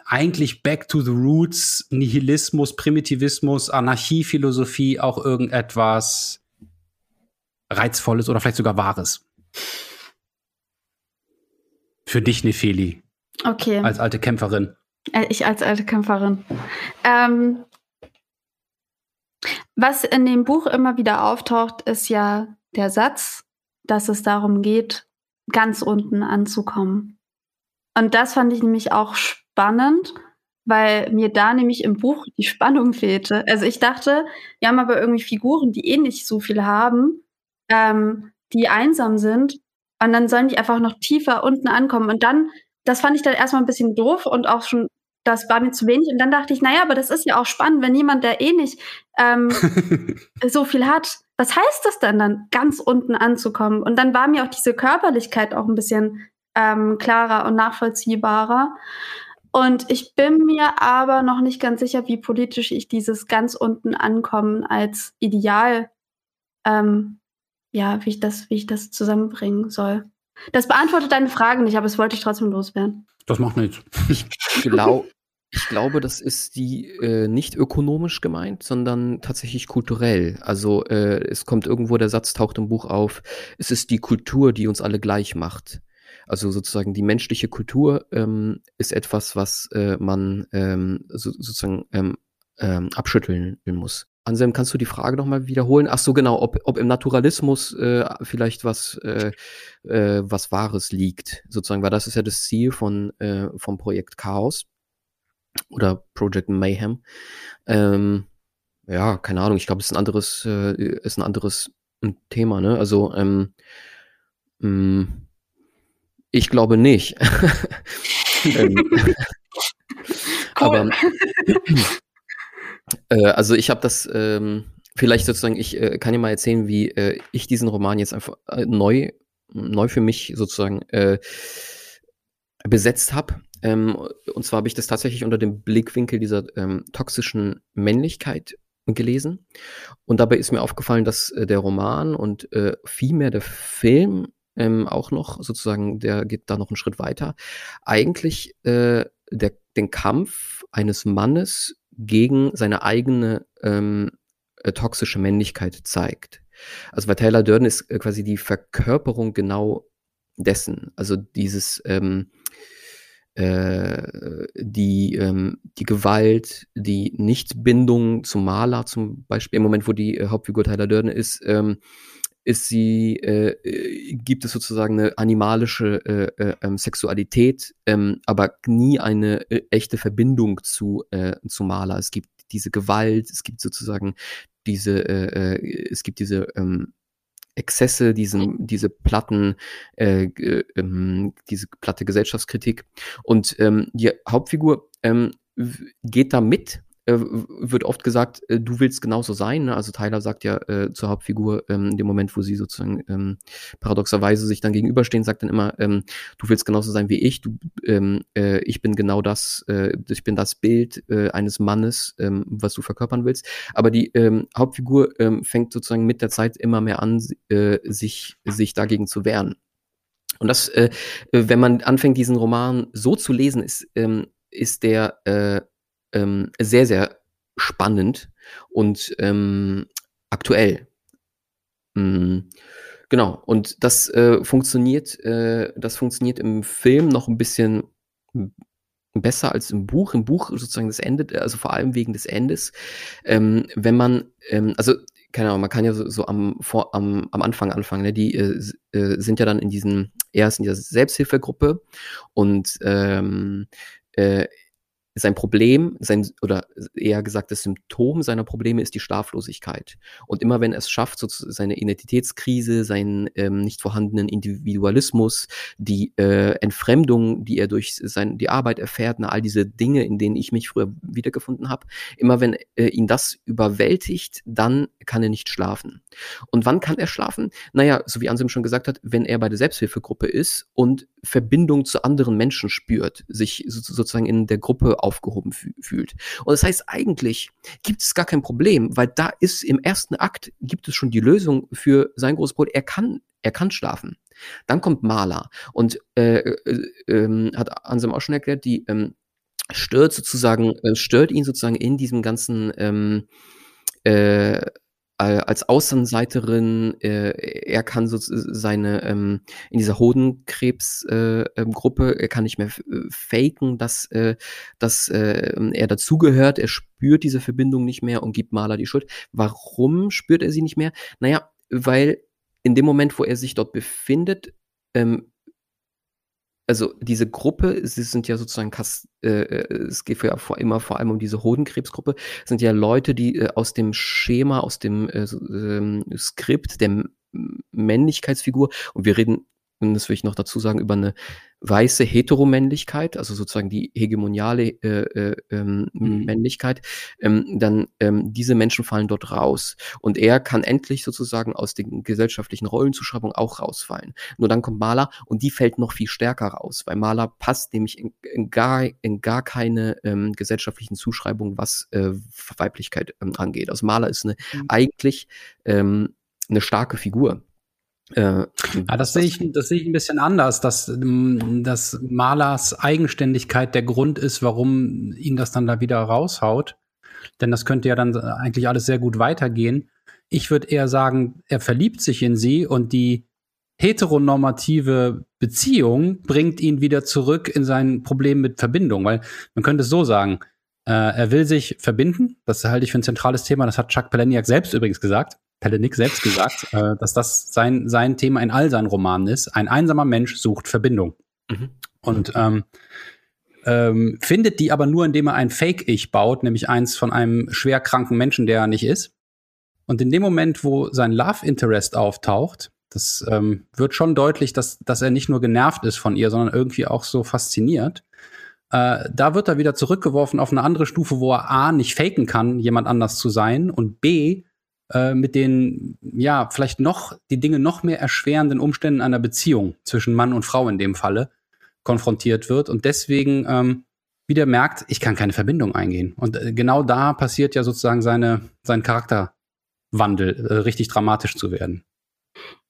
eigentlich Back to the Roots, Nihilismus, Primitivismus, Anarchiephilosophie auch irgendetwas Reizvolles oder vielleicht sogar Wahres? Für dich, Nefeli. Okay. Als alte Kämpferin. Äh, ich als alte Kämpferin. Ähm, was in dem Buch immer wieder auftaucht, ist ja der Satz, dass es darum geht, ganz unten anzukommen. Und das fand ich nämlich auch spannend, weil mir da nämlich im Buch die Spannung fehlte. Also ich dachte, wir haben aber irgendwie Figuren, die eh nicht so viel haben, ähm, die einsam sind. Und dann sollen die einfach noch tiefer unten ankommen. Und dann, das fand ich dann erstmal ein bisschen doof und auch schon, das war mir zu wenig. Und dann dachte ich, naja, aber das ist ja auch spannend, wenn jemand, der eh nicht ähm, [laughs] so viel hat, was heißt das denn dann, ganz unten anzukommen? Und dann war mir auch diese Körperlichkeit auch ein bisschen ähm, klarer und nachvollziehbarer. Und ich bin mir aber noch nicht ganz sicher, wie politisch ich dieses ganz unten ankommen als Ideal, ähm, ja, wie ich das, wie ich das zusammenbringen soll. Das beantwortet deine Frage nicht, aber es wollte ich trotzdem loswerden. Das macht nichts. Ich, glaub, ich glaube, das ist die äh, nicht ökonomisch gemeint, sondern tatsächlich kulturell. Also äh, es kommt irgendwo, der Satz taucht im Buch auf, es ist die Kultur, die uns alle gleich macht. Also sozusagen die menschliche Kultur ähm, ist etwas, was äh, man ähm, so, sozusagen ähm, ähm, abschütteln muss. Anselm, kannst du die Frage nochmal wiederholen? Ach so, genau, ob, ob im Naturalismus äh, vielleicht was, äh, äh, was Wahres liegt, sozusagen, weil das ist ja das Ziel von, äh, vom Projekt Chaos oder Project Mayhem. Ähm, ja, keine Ahnung, ich glaube, es ist ein anderes, äh, ist ein anderes Thema, ne? Also, ähm, mh, mm, ich glaube nicht. [laughs] ähm, [laughs] aber äh, also ich habe das ähm, vielleicht sozusagen, ich äh, kann dir mal erzählen, wie äh, ich diesen Roman jetzt einfach äh, neu, neu für mich sozusagen äh, besetzt habe. Ähm, und zwar habe ich das tatsächlich unter dem Blickwinkel dieser ähm, toxischen Männlichkeit gelesen. Und dabei ist mir aufgefallen, dass äh, der Roman und vielmehr der Film ähm, auch noch, sozusagen, der geht da noch einen Schritt weiter, eigentlich äh, der, den Kampf eines Mannes gegen seine eigene ähm, äh, toxische Männlichkeit zeigt. Also bei Taylor Durden ist äh, quasi die Verkörperung genau dessen. Also dieses ähm, äh, die, ähm, die Gewalt, die Nichtbindung zum Maler zum Beispiel, im Moment, wo die äh, Hauptfigur Tyler Durden ist, ähm, ist sie, äh, äh, gibt es sozusagen eine animalische äh, äh, ähm, Sexualität, ähm, aber nie eine äh, echte Verbindung zu, äh, zu Maler. Es gibt diese Gewalt, es gibt sozusagen diese, äh, äh, es gibt diese ähm, Exzesse, diesen, diese platten, äh, äh, diese platte Gesellschaftskritik. Und ähm, die Hauptfigur ähm, geht da mit äh, wird oft gesagt, äh, du willst genauso sein. Ne? Also Tyler sagt ja äh, zur Hauptfigur ähm, in dem Moment, wo sie sozusagen ähm, paradoxerweise sich dann gegenüberstehen, sagt dann immer, ähm, du willst genauso sein wie ich. Du, ähm, äh, ich bin genau das, äh, ich bin das Bild äh, eines Mannes, ähm, was du verkörpern willst. Aber die ähm, Hauptfigur ähm, fängt sozusagen mit der Zeit immer mehr an, äh, sich sich dagegen zu wehren. Und das, äh, wenn man anfängt, diesen Roman so zu lesen, ist ähm, ist der äh, ähm, sehr, sehr spannend und ähm, aktuell. Mhm. Genau, und das äh, funktioniert, äh, das funktioniert im Film noch ein bisschen besser als im Buch. Im Buch sozusagen das Ende, also vor allem wegen des Endes. Ähm, wenn man, ähm, also keine Ahnung, man kann ja so, so am, vor, am, am Anfang anfangen. Ne? Die äh, äh, sind ja dann in diesen, erst in dieser Selbsthilfegruppe und ähm, äh, sein Problem, sein, oder eher gesagt, das Symptom seiner Probleme ist die Schlaflosigkeit. Und immer wenn er es schafft, so seine Identitätskrise, seinen ähm, nicht vorhandenen Individualismus, die äh, Entfremdung, die er durch sein, die Arbeit erfährt, na, all diese Dinge, in denen ich mich früher wiedergefunden habe, immer wenn äh, ihn das überwältigt, dann kann er nicht schlafen. Und wann kann er schlafen? Naja, so wie Anselm schon gesagt hat, wenn er bei der Selbsthilfegruppe ist und Verbindung zu anderen Menschen spürt, sich sozusagen in der Gruppe aufgehoben fühlt. Und das heißt, eigentlich gibt es gar kein Problem, weil da ist im ersten Akt gibt es schon die Lösung für sein großes Problem. Er kann, er kann schlafen. Dann kommt Maler und äh, äh, äh, hat Anselm auch schon erklärt, die ähm, stört sozusagen, äh, stört ihn sozusagen in diesem ganzen ähm, äh, als Außenseiterin, äh, er kann so seine, ähm, in dieser Hodenkrebsgruppe, äh, ähm, er kann nicht mehr äh, faken, dass, äh, dass äh, er dazugehört, er spürt diese Verbindung nicht mehr und gibt Maler die Schuld. Warum spürt er sie nicht mehr? Naja, weil in dem Moment, wo er sich dort befindet, ähm, also diese Gruppe, sie sind ja sozusagen, äh, äh, es geht ja vor, immer vor allem um diese Hodenkrebsgruppe, sind ja Leute, die äh, aus dem Schema, aus dem äh, ähm, Skript der Männlichkeitsfigur, und wir reden und das will ich noch dazu sagen, über eine weiße Heteromännlichkeit, also sozusagen die hegemoniale äh, äh, ähm, mhm. Männlichkeit, ähm, dann ähm, diese Menschen fallen dort raus. Und er kann endlich sozusagen aus den gesellschaftlichen Rollenzuschreibungen auch rausfallen. Nur dann kommt Maler und die fällt noch viel stärker raus, weil Maler passt nämlich in, in gar, in gar keine ähm, gesellschaftlichen Zuschreibungen, was äh, Weiblichkeit ähm, angeht. Also Maler ist eine mhm. eigentlich ähm, eine starke Figur äh, ja, das sehe ich, das sehe ich ein bisschen anders, dass, ähm, dass Malers Eigenständigkeit der Grund ist, warum ihn das dann da wieder raushaut. Denn das könnte ja dann eigentlich alles sehr gut weitergehen. Ich würde eher sagen, er verliebt sich in sie und die heteronormative Beziehung bringt ihn wieder zurück in sein Problem mit Verbindung, weil man könnte es so sagen, äh, er will sich verbinden, das halte ich für ein zentrales Thema, das hat Chuck Palahniuk selbst übrigens gesagt. Pellenik selbst gesagt, äh, dass das sein, sein Thema in all seinen Romanen ist. Ein einsamer Mensch sucht Verbindung. Mhm. Und ähm, ähm, findet die aber nur, indem er ein Fake-Ich baut, nämlich eins von einem schwer kranken Menschen, der er nicht ist. Und in dem Moment, wo sein Love Interest auftaucht, das ähm, wird schon deutlich, dass, dass er nicht nur genervt ist von ihr, sondern irgendwie auch so fasziniert. Äh, da wird er wieder zurückgeworfen auf eine andere Stufe, wo er A nicht faken kann, jemand anders zu sein und B äh, mit den, ja, vielleicht noch, die Dinge noch mehr erschwerenden Umständen einer Beziehung zwischen Mann und Frau in dem Falle konfrontiert wird und deswegen ähm, wieder merkt, ich kann keine Verbindung eingehen. Und äh, genau da passiert ja sozusagen seine, sein Charakterwandel, äh, richtig dramatisch zu werden.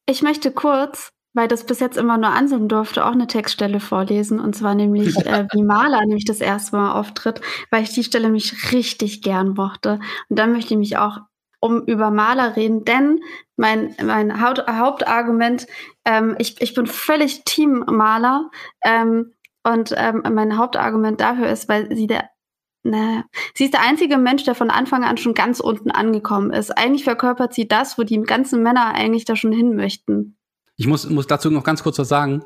Ich möchte kurz, weil das bis jetzt immer nur Anselm durfte, auch eine Textstelle vorlesen. Und zwar nämlich, [laughs] äh, wie Maler nämlich das erste Mal auftritt, weil ich die Stelle mich richtig gern mochte. Und dann möchte ich mich auch um über Maler reden, denn mein, mein Haupt, Hauptargument, ähm, ich, ich bin völlig Team Maler ähm, und ähm, mein Hauptargument dafür ist, weil sie der na, sie ist der einzige Mensch, der von Anfang an schon ganz unten angekommen ist. Eigentlich verkörpert sie das, wo die ganzen Männer eigentlich da schon hin möchten. Ich muss, muss dazu noch ganz kurz was sagen,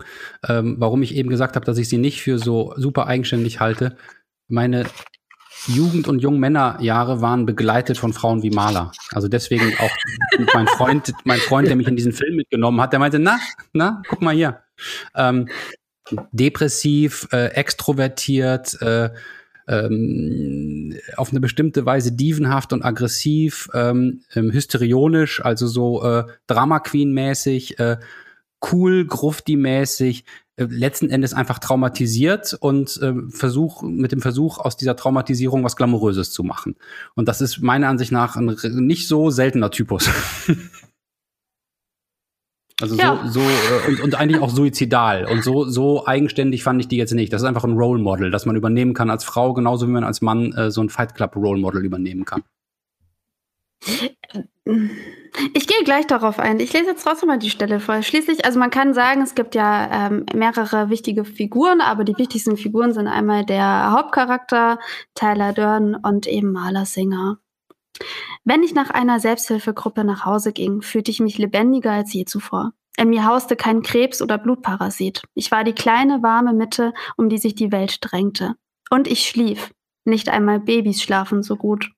ähm, warum ich eben gesagt habe, dass ich sie nicht für so super eigenständig halte. Meine Jugend- und Jungmännerjahre waren begleitet von Frauen wie Maler. Also deswegen auch mein Freund, mein Freund, der mich in diesen Film mitgenommen hat, der meinte, na, na, guck mal hier. Ähm, depressiv, äh, extrovertiert, äh, ähm, auf eine bestimmte Weise dievenhaft und aggressiv, ähm, ähm, hysterionisch, also so äh, Drama Queen mäßig, äh, cool, grufti-mäßig, letzten Endes einfach traumatisiert und äh, Versuch, mit dem Versuch, aus dieser Traumatisierung was Glamouröses zu machen. Und das ist meiner Ansicht nach ein nicht so seltener Typus. [laughs] Also ja. so, so äh, und, und eigentlich auch suizidal. Und so, so eigenständig fand ich die jetzt nicht. Das ist einfach ein Role Model, das man übernehmen kann als Frau, genauso wie man als Mann äh, so ein Fight Club Role Model übernehmen kann. Ich gehe gleich darauf ein. Ich lese jetzt trotzdem mal die Stelle vor. Schließlich, also man kann sagen, es gibt ja ähm, mehrere wichtige Figuren, aber die wichtigsten Figuren sind einmal der Hauptcharakter, Tyler Dörn und eben Maler Singer. Wenn ich nach einer Selbsthilfegruppe nach Hause ging, fühlte ich mich lebendiger als je zuvor. In mir hauste kein Krebs oder Blutparasit. Ich war die kleine, warme Mitte, um die sich die Welt drängte. Und ich schlief. Nicht einmal Babys schlafen so gut.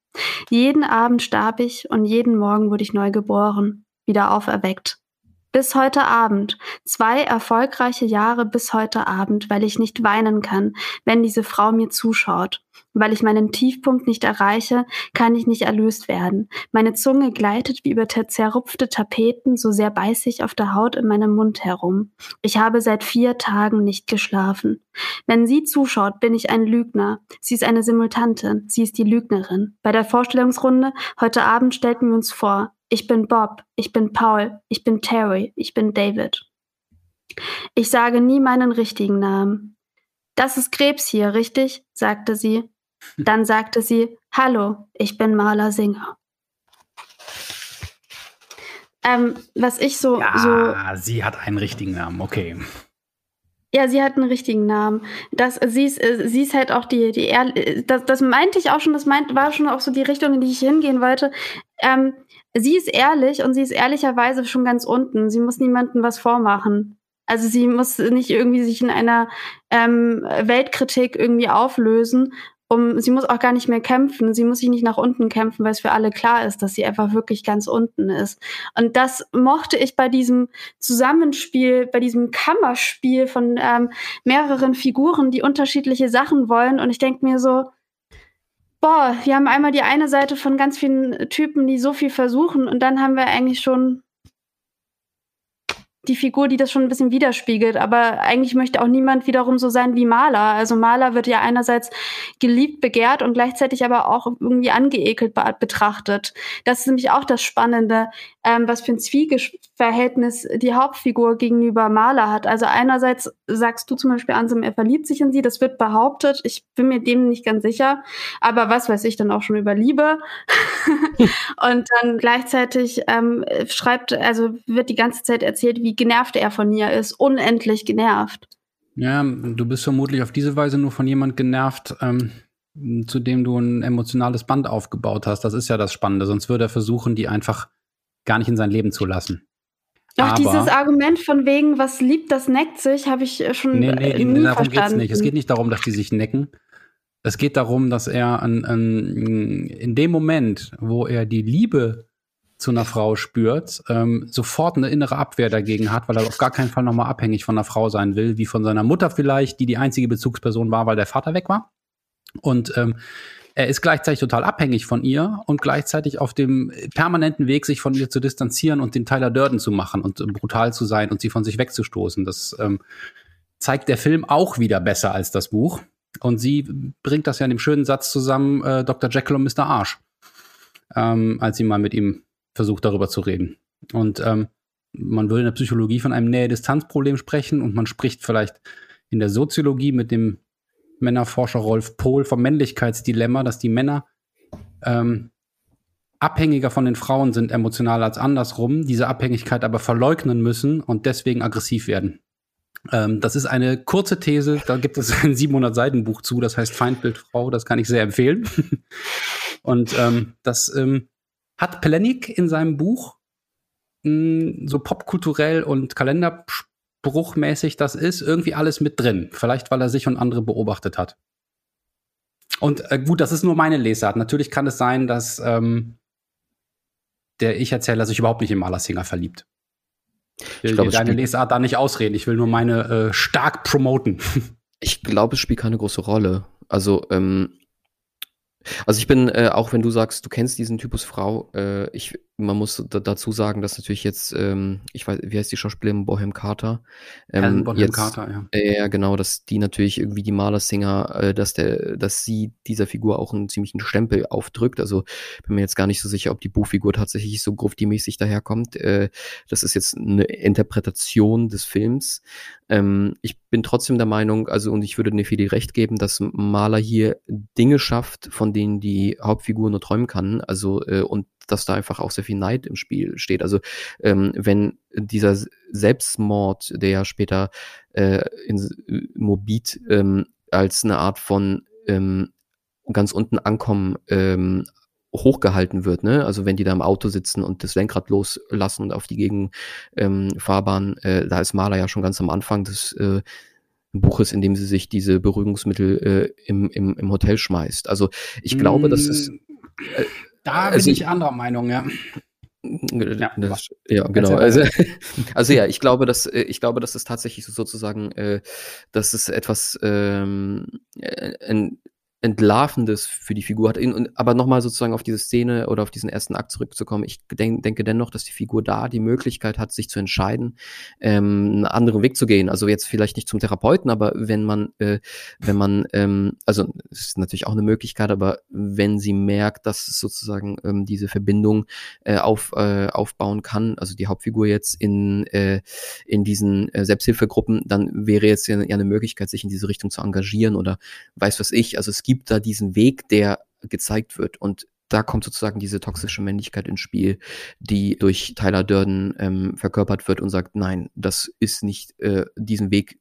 Jeden Abend starb ich und jeden Morgen wurde ich neu geboren, wieder auferweckt. Bis heute Abend. Zwei erfolgreiche Jahre bis heute Abend, weil ich nicht weinen kann, wenn diese Frau mir zuschaut. Weil ich meinen Tiefpunkt nicht erreiche, kann ich nicht erlöst werden. Meine Zunge gleitet wie über zerrupfte Tapeten, so sehr beiß ich auf der Haut in meinem Mund herum. Ich habe seit vier Tagen nicht geschlafen. Wenn sie zuschaut, bin ich ein Lügner. Sie ist eine Simultante. Sie ist die Lügnerin. Bei der Vorstellungsrunde heute Abend stellten wir uns vor. Ich bin Bob. Ich bin Paul. Ich bin Terry. Ich bin David. Ich sage nie meinen richtigen Namen. Das ist Krebs hier, richtig? sagte sie. [laughs] Dann sagte sie, Hallo, ich bin Marla Singer. Ähm, was ich so, ja, so. Sie hat einen richtigen Namen, okay. Ja, sie hat einen richtigen Namen. Das, sie, ist, sie ist halt auch die, die Ehr das, das meinte ich auch schon, das meint, war schon auch so die Richtung, in die ich hingehen wollte. Ähm, sie ist ehrlich und sie ist ehrlicherweise schon ganz unten. Sie muss niemandem was vormachen. Also sie muss nicht irgendwie sich in einer ähm, Weltkritik irgendwie auflösen um, sie muss auch gar nicht mehr kämpfen, sie muss sich nicht nach unten kämpfen, weil es für alle klar ist, dass sie einfach wirklich ganz unten ist. Und das mochte ich bei diesem Zusammenspiel, bei diesem Kammerspiel von ähm, mehreren Figuren, die unterschiedliche Sachen wollen. Und ich denke mir so, boah, wir haben einmal die eine Seite von ganz vielen Typen, die so viel versuchen, und dann haben wir eigentlich schon die Figur, die das schon ein bisschen widerspiegelt. Aber eigentlich möchte auch niemand wiederum so sein wie Maler. Also Maler wird ja einerseits geliebt, begehrt und gleichzeitig aber auch irgendwie angeekelt betrachtet. Das ist nämlich auch das Spannende, ähm, was für ein Zwiegesprächsverhältnis die Hauptfigur gegenüber Maler hat. Also einerseits sagst du zum Beispiel, Ansem, er verliebt sich in sie, das wird behauptet. Ich bin mir dem nicht ganz sicher. Aber was weiß ich dann auch schon über Liebe? [laughs] und dann gleichzeitig ähm, schreibt, also wird die ganze Zeit erzählt, wie genervt er von ihr ist. Unendlich genervt. Ja, du bist vermutlich auf diese Weise nur von jemand genervt, ähm, zu dem du ein emotionales Band aufgebaut hast. Das ist ja das Spannende. Sonst würde er versuchen, die einfach gar nicht in sein Leben zu lassen. Auch dieses Argument von wegen, was liebt, das neckt sich, habe ich schon nee, nee, nie darum verstanden. Geht's nicht. Es geht nicht darum, dass die sich necken. Es geht darum, dass er an, an, in dem Moment, wo er die Liebe zu einer Frau spürt, ähm, sofort eine innere Abwehr dagegen hat, weil er auf gar keinen Fall nochmal abhängig von einer Frau sein will, wie von seiner Mutter vielleicht, die die einzige Bezugsperson war, weil der Vater weg war. Und ähm, er ist gleichzeitig total abhängig von ihr und gleichzeitig auf dem permanenten Weg, sich von ihr zu distanzieren und den Tyler Durden zu machen und brutal zu sein und sie von sich wegzustoßen. Das ähm, zeigt der Film auch wieder besser als das Buch. Und sie bringt das ja in dem schönen Satz zusammen, äh, Dr. Jekyll und Mr. Arsch, ähm, als sie mal mit ihm versucht, darüber zu reden. Und ähm, man würde in der Psychologie von einem Nähe-Distanz-Problem sprechen und man spricht vielleicht in der Soziologie mit dem Männerforscher Rolf Pohl vom Männlichkeitsdilemma, dass die Männer ähm, abhängiger von den Frauen sind emotional als andersrum, diese Abhängigkeit aber verleugnen müssen und deswegen aggressiv werden. Ähm, das ist eine kurze These, da gibt es [laughs] ein 700 Seiten Buch zu, das heißt Feindbild Frau, das kann ich sehr empfehlen. [laughs] und ähm, das ähm, hat Pelenik in seinem Buch mh, hm, so popkulturell und kalenderspruchmäßig das ist, irgendwie alles mit drin. Vielleicht, weil er sich und andere beobachtet hat. Und äh, gut, das ist nur meine Lesart. Natürlich kann es sein, dass ähm, der Ich-Erzähler sich überhaupt nicht in Malersinger verliebt. Ich will glaub, deine Lesart da nicht ausreden. Ich will nur meine äh, stark promoten. [laughs] Ich glaube, es spielt keine große Rolle. Also, ähm, also ich bin, äh, auch wenn du sagst, du kennst diesen Typus Frau, äh, ich, man muss da, dazu sagen, dass natürlich jetzt, ähm, ich weiß, wie heißt die Schauspielerin Bohem Carter? Ähm, Bohem jetzt, Carter, ja. Äh, ja, genau, dass die natürlich irgendwie die Malersinger, äh, dass der, dass sie dieser Figur auch einen ziemlichen Stempel aufdrückt. Also bin mir jetzt gar nicht so sicher, ob die Buchfigur tatsächlich so grufti-mäßig daherkommt. Äh, das ist jetzt eine Interpretation des Films. Ähm, ich bin trotzdem der Meinung, also und ich würde Nefili recht geben, dass Maler hier Dinge schafft, von denen die Hauptfigur nur träumen kann. Also äh, und dass da einfach auch sehr viel Neid im Spiel steht. Also ähm, wenn dieser Selbstmord, der ja später äh, in Mobit ähm, als eine Art von ähm, ganz unten ankommen ähm, hochgehalten wird, ne? Also wenn die da im Auto sitzen und das Lenkrad loslassen und auf die Gegenfahrbahn, ähm, äh, da ist Maler ja schon ganz am Anfang des äh, Buches, in dem sie sich diese Beruhigungsmittel äh, im, im, im Hotel schmeißt. Also ich glaube, mm, das ist. Äh, da bin also, ich anderer Meinung, ja. Ja, das, ja genau. Also, [laughs] also ja, ich glaube, dass äh, ich glaube, dass es tatsächlich sozusagen, äh, dass es etwas ähm, äh, ein, Entlarvendes für die Figur hat. Aber nochmal sozusagen auf diese Szene oder auf diesen ersten Akt zurückzukommen, ich denk, denke dennoch, dass die Figur da die Möglichkeit hat, sich zu entscheiden, ähm, einen anderen Weg zu gehen. Also jetzt vielleicht nicht zum Therapeuten, aber wenn man, äh, wenn man, ähm, also es ist natürlich auch eine Möglichkeit, aber wenn sie merkt, dass es sozusagen ähm, diese Verbindung äh, auf, äh, aufbauen kann, also die Hauptfigur jetzt in, äh, in diesen äh, Selbsthilfegruppen, dann wäre jetzt ja, eine Möglichkeit, sich in diese Richtung zu engagieren oder weiß was ich. Also es da diesen Weg, der gezeigt wird. Und da kommt sozusagen diese toxische Männlichkeit ins Spiel, die durch Tyler Durden ähm, verkörpert wird und sagt, nein, das ist nicht äh, diesen Weg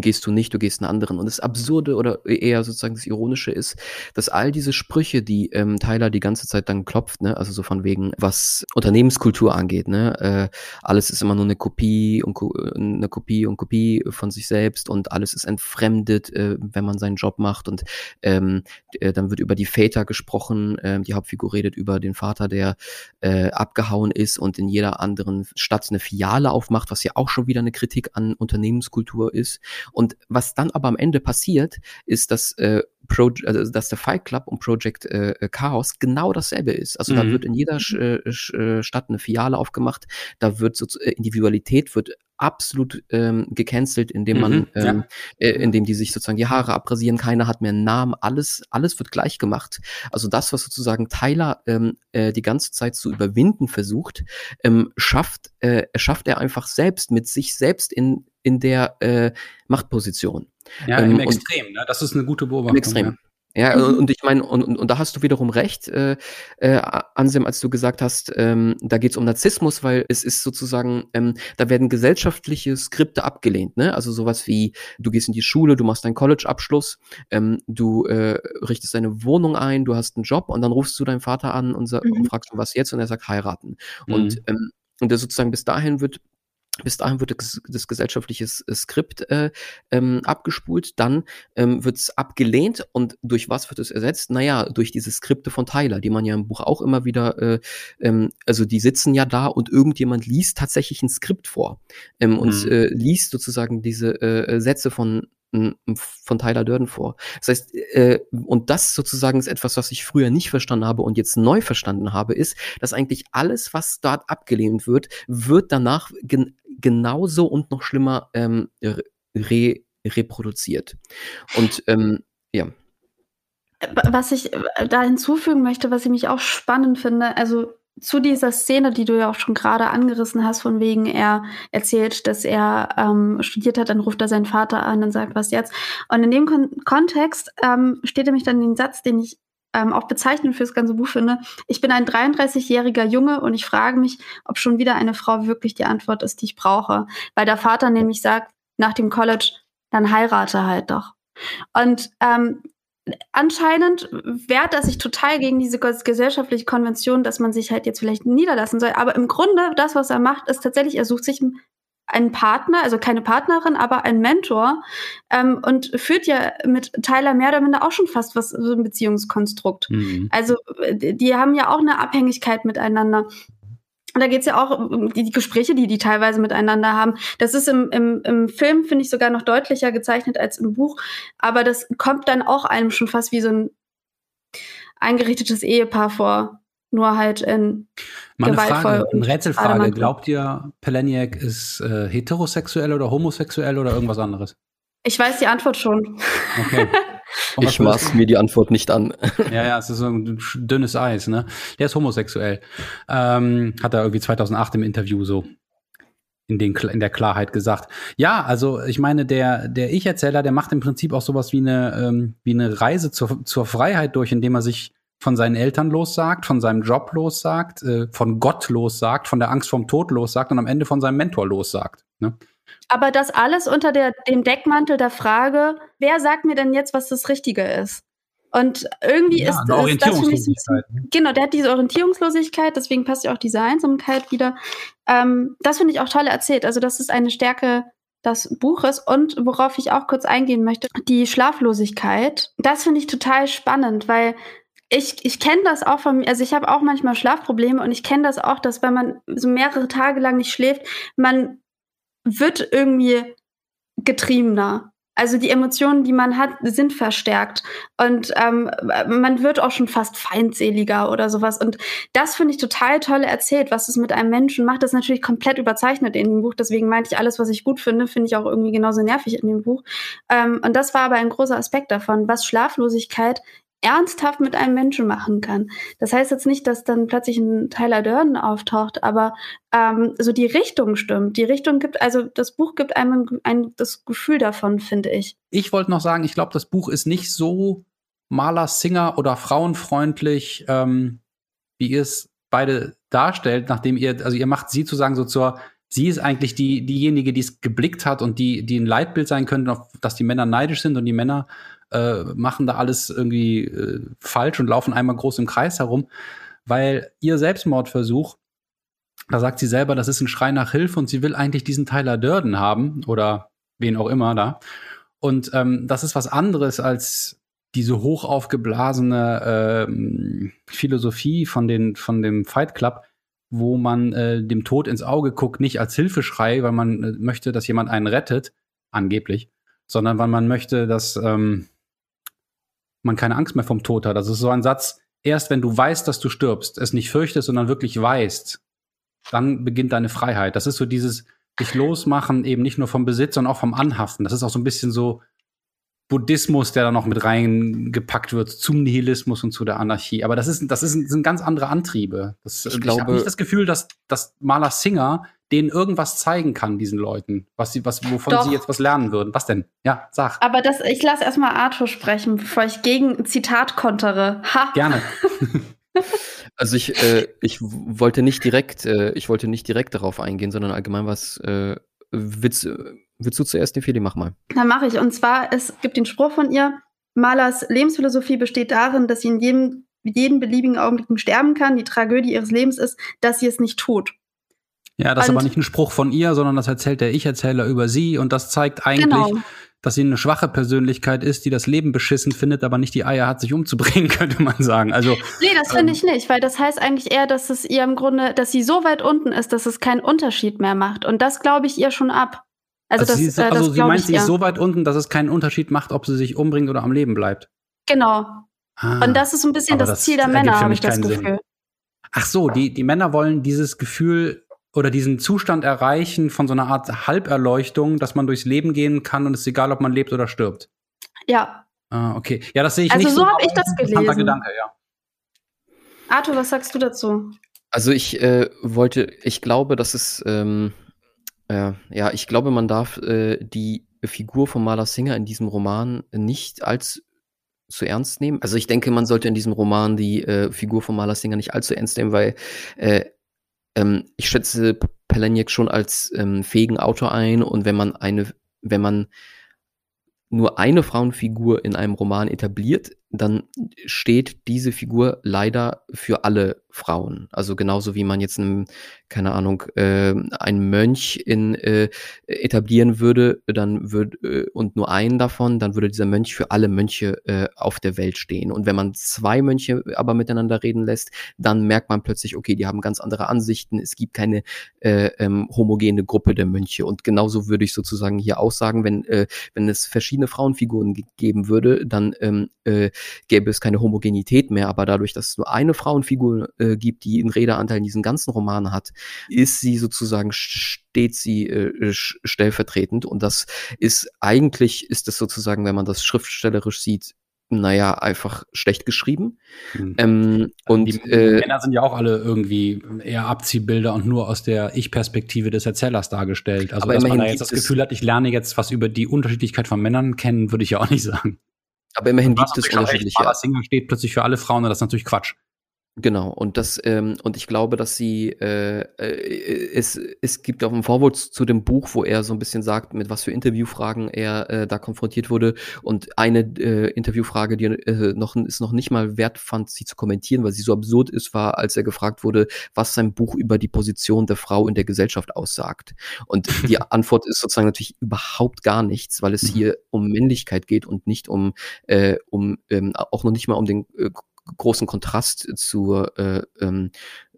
gehst du nicht, du gehst einen anderen. Und das Absurde oder eher sozusagen das Ironische ist, dass all diese Sprüche, die ähm, Tyler die ganze Zeit dann klopft, ne, also so von wegen, was Unternehmenskultur angeht, ne, äh, alles ist immer nur eine Kopie und eine Kopie und Kopie von sich selbst und alles ist entfremdet, äh, wenn man seinen Job macht und ähm, äh, dann wird über die Väter gesprochen, äh, die Hauptfigur redet über den Vater, der äh, abgehauen ist und in jeder anderen Stadt eine Filiale aufmacht, was ja auch schon wieder eine Kritik an Unternehmenskultur ist. Und was dann aber am Ende passiert, ist, dass, äh, Pro, also, dass der Fight Club und Project äh, Chaos genau dasselbe ist. Also mhm. da wird in jeder Sch äh, äh, Stadt eine Filiale aufgemacht, da wird so äh, Individualität wird absolut ähm, gecancelt, indem man, mhm, ähm, ja. äh, indem die sich sozusagen die Haare abrasieren, keiner hat mehr einen Namen, alles, alles wird gleich gemacht. Also das, was sozusagen Tyler ähm, äh, die ganze Zeit zu überwinden versucht, ähm, schafft, äh, schafft er einfach selbst mit sich selbst in, in der äh, Machtposition. Ja, im ähm, Extrem, ne? das ist eine gute Beobachtung. Im Extrem. Ja. Ja, mhm. [laughs] und ich meine, und, und, und da hast du wiederum recht, äh, äh, Ansem, als du gesagt hast, ähm, da geht es um Narzissmus, weil es ist sozusagen, ähm, da werden gesellschaftliche Skripte abgelehnt, ne? Also sowas wie, du gehst in die Schule, du machst deinen College-Abschluss, ähm, du äh, richtest deine Wohnung ein, du hast einen Job und dann rufst du deinen Vater an und, mhm. und fragst, was jetzt? Und er sagt, heiraten. Mhm. Und, ähm, und der sozusagen bis dahin wird bis dahin wird das, das gesellschaftliche Skript äh, ähm, abgespult, dann ähm, wird es abgelehnt und durch was wird es ersetzt? Naja, durch diese Skripte von Tyler, die man ja im Buch auch immer wieder, äh, ähm, also die sitzen ja da und irgendjemand liest tatsächlich ein Skript vor ähm, und mhm. äh, liest sozusagen diese äh, Sätze von von Tyler Durden vor. Das heißt, äh, und das sozusagen ist etwas, was ich früher nicht verstanden habe und jetzt neu verstanden habe, ist, dass eigentlich alles, was dort abgelehnt wird, wird danach gen genauso und noch schlimmer ähm, re reproduziert. Und ähm, ja. Was ich äh, da hinzufügen möchte, was ich mich auch spannend finde, also zu dieser Szene, die du ja auch schon gerade angerissen hast, von wegen er erzählt, dass er ähm, studiert hat, dann ruft er seinen Vater an und sagt, was jetzt. Und in dem Kon Kontext ähm, steht nämlich dann den Satz, den ich ähm, auch bezeichnend für das ganze Buch finde. Ich bin ein 33-jähriger Junge und ich frage mich, ob schon wieder eine Frau wirklich die Antwort ist, die ich brauche. Weil der Vater nämlich sagt, nach dem College, dann heirate halt doch. Und ähm, anscheinend wehrt er sich total gegen diese gesellschaftliche Konvention, dass man sich halt jetzt vielleicht niederlassen soll. Aber im Grunde, das, was er macht, ist tatsächlich, er sucht sich einen Partner, also keine Partnerin, aber einen Mentor ähm, und führt ja mit Tyler mehr oder minder auch schon fast was so ein Beziehungskonstrukt. Mhm. Also die haben ja auch eine Abhängigkeit miteinander. Und da geht's ja auch um die, die Gespräche, die die teilweise miteinander haben. Das ist im, im, im Film, finde ich, sogar noch deutlicher gezeichnet als im Buch. Aber das kommt dann auch einem schon fast wie so ein eingerichtetes Ehepaar vor. Nur halt in Mal eine gewaltvoll Frage, eine Rätselfrage. Glaubt ihr, Peleniak ist äh, heterosexuell oder homosexuell oder irgendwas anderes? Ich weiß die Antwort schon. Okay. [laughs] Ich maß mir die Antwort nicht an. [laughs] Ja, ja, es ist so ein dünnes Eis, ne? Der ist homosexuell. Ähm, hat er irgendwie 2008 im Interview so in, den, in der Klarheit gesagt. Ja, also ich meine, der, der Ich-Erzähler, der macht im Prinzip auch sowas wie eine, ähm, wie eine Reise zur, zur Freiheit durch, indem er sich von seinen Eltern lossagt, von seinem Job lossagt, äh, von Gott lossagt, von der Angst vom Tod lossagt und am Ende von seinem Mentor lossagt. Ne? Aber das alles unter der, dem Deckmantel der Frage, wer sagt mir denn jetzt, was das Richtige ist? Und irgendwie Ja, ist, ist das für mich so genau, der hat diese Orientierungslosigkeit, deswegen passt ja auch diese Einsamkeit wieder. Ähm, das finde ich auch toll erzählt. Also das ist eine Stärke des Buches und worauf ich auch kurz eingehen möchte, die Schlaflosigkeit. Das finde ich total spannend, weil ich, ich kenne das auch von mir, also ich habe auch manchmal Schlafprobleme und ich kenne das auch, dass wenn man so mehrere Tage lang nicht schläft, man wird irgendwie getriebener. Also die Emotionen, die man hat, sind verstärkt. Und ähm, man wird auch schon fast feindseliger oder sowas. Und das finde ich total toll erzählt, was es mit einem Menschen macht. Das ist natürlich komplett überzeichnet in dem Buch. Deswegen meinte ich, alles, was ich gut finde, finde ich auch irgendwie genauso nervig in dem Buch. Ähm, und das war aber ein großer Aspekt davon, was Schlaflosigkeit ernsthaft mit einem Menschen machen kann. Das heißt jetzt nicht, dass dann plötzlich ein Tyler Durden auftaucht, aber ähm, so die Richtung stimmt. Die Richtung gibt, also das Buch gibt einem ein, ein, das Gefühl davon, finde ich. Ich wollte noch sagen, ich glaube, das Buch ist nicht so Maler, Singer oder frauenfreundlich, ähm, wie ihr es beide darstellt, nachdem ihr, also ihr macht sie zu sagen, so zur, sie ist eigentlich die, diejenige, die es geblickt hat und die, die ein Leitbild sein könnte, auf, dass die Männer neidisch sind und die Männer äh, machen da alles irgendwie äh, falsch und laufen einmal groß im Kreis herum, weil ihr Selbstmordversuch, da sagt sie selber, das ist ein Schrei nach Hilfe und sie will eigentlich diesen Tyler Durden haben oder wen auch immer da. Und ähm, das ist was anderes als diese hoch aufgeblasene ähm, Philosophie von, den, von dem Fight Club, wo man äh, dem Tod ins Auge guckt, nicht als Hilfeschrei, weil man äh, möchte, dass jemand einen rettet, angeblich, sondern weil man möchte, dass ähm, man keine Angst mehr vom Tod hat. Das ist so ein Satz, erst wenn du weißt, dass du stirbst, es nicht fürchtest, sondern wirklich weißt, dann beginnt deine Freiheit. Das ist so dieses dich losmachen, eben nicht nur vom Besitz, sondern auch vom Anhaften. Das ist auch so ein bisschen so Buddhismus, der da noch mit reingepackt wird zum Nihilismus und zu der Anarchie. Aber das ist, das ist, sind ganz andere Antriebe. Das, Ich ich habe nicht das Gefühl, dass, dass Maler Singer denen irgendwas zeigen kann, diesen Leuten, was sie, was, wovon Doch. sie jetzt was lernen würden. Was denn? Ja, sag. Aber das, ich lasse erstmal Arthur sprechen, bevor ich gegen Zitat kontere. Ha! Gerne. [laughs] Also ich, äh, ich wollte nicht direkt, äh, ich wollte nicht direkt darauf eingehen, sondern allgemein was. Äh, willst, äh, willst du zuerst, Nefeli? Mach mal. Dann mache ich. Und zwar, es gibt den Spruch von ihr, Malers Lebensphilosophie besteht darin, dass sie in jedem, jeden beliebigen Augenblick sterben kann. Die Tragödie ihres Lebens ist, dass sie es nicht tut. Ja, das ist Und- aber nicht ein Spruch von ihr, sondern das erzählt der Ich-Erzähler über sie und das zeigt eigentlich, Genau. dass sie eine schwache Persönlichkeit ist, die das Leben beschissen findet, aber nicht die Eier hat, sich umzubringen, [laughs] könnte man sagen. Also, Nee, das finde ich nicht, weil das heißt eigentlich eher, dass es ihr im Grunde, dass sie so weit unten ist, dass es keinen Unterschied mehr macht. Und das glaube ich ihr schon ab. Also, also das, sie, ist, äh, also das sie meint, ich sie ist so weit unten, dass es keinen Unterschied macht, ob sie sich umbringt oder am Leben bleibt. Genau. Ah. Und das ist so ein bisschen das, das Ziel der Männer, habe ich das keinen Sinn. Gefühl. Ach so, die, die Männer wollen dieses Gefühl oder diesen Zustand erreichen von so einer Art Halberleuchtung, dass man durchs Leben gehen kann und es ist egal, ob man lebt oder stirbt. Ja. Ah, okay. Ja, das sehe ich Also nicht so hab aber ich das gelesen. Gedanke, ja. Arthur, was sagst du dazu? Also ich äh, wollte, ich glaube, dass es, ähm, äh, ja, ich glaube, man darf äh, die Figur von Maler Singer in diesem Roman nicht als zu ernst nehmen. Also ich denke, man sollte in diesem Roman die äh, Figur von Maler Singer nicht allzu ernst nehmen, weil äh, ähm, ich schätze Peleniak schon als ähm, fähigen Autor ein und wenn man eine, wenn man nur eine Frauenfigur in einem Roman etabliert, dann steht diese Figur leider für alle Frauen. Also genauso wie man jetzt, einen, keine Ahnung, äh, einen Mönch in, äh, etablieren würde, dann würde äh, und nur einen davon, dann würde dieser Mönch für alle Mönche äh, auf der Welt stehen. Und wenn man zwei Mönche aber miteinander reden lässt, dann merkt man plötzlich, okay, die haben ganz andere Ansichten. Es gibt keine äh, ähm, homogene Gruppe der Mönche. Und genauso würde ich sozusagen hier auch sagen, wenn äh, wenn es verschiedene Frauenfiguren geben würde, dann ähm, äh, gäbe es keine Homogenität mehr. Aber dadurch, dass es nur eine Frauenfigur äh, gibt, die einen Redeanteil in diesen ganzen Roman hat, ist sie sozusagen steht sie äh, stellvertretend. Und das ist eigentlich, ist es sozusagen, wenn man das schriftstellerisch sieht, naja, einfach schlecht geschrieben. Mhm. Ähm, und die, äh, Männer sind ja auch alle irgendwie eher Abziehbilder und nur aus der Ich-Perspektive des Erzählers dargestellt. Also, dass man da jetzt das Gefühl hat, ich lerne jetzt was über die Unterschiedlichkeit von Männern kennen, würde ich ja auch nicht sagen. Aber immerhin gibt es unterschiedliche. Single steht plötzlich für alle Frauen und das ist natürlich Quatsch. Genau, und das, ähm, und ich glaube, dass sie, äh, äh, es, es gibt auch ein Vorwort zu dem Buch, wo er so ein bisschen sagt, mit was für Interviewfragen er äh, da konfrontiert wurde. Und eine äh, Interviewfrage, die äh, noch, ist noch nicht mal wert fand, sie zu kommentieren, weil sie so absurd ist, war, als er gefragt wurde, was sein Buch über die Position der Frau in der Gesellschaft aussagt. Und [laughs] die Antwort ist sozusagen natürlich überhaupt gar nichts, weil es mhm. hier um Männlichkeit geht und nicht um, äh, um ähm, auch noch nicht mal um den äh, großen Kontrast zur, äh, ähm,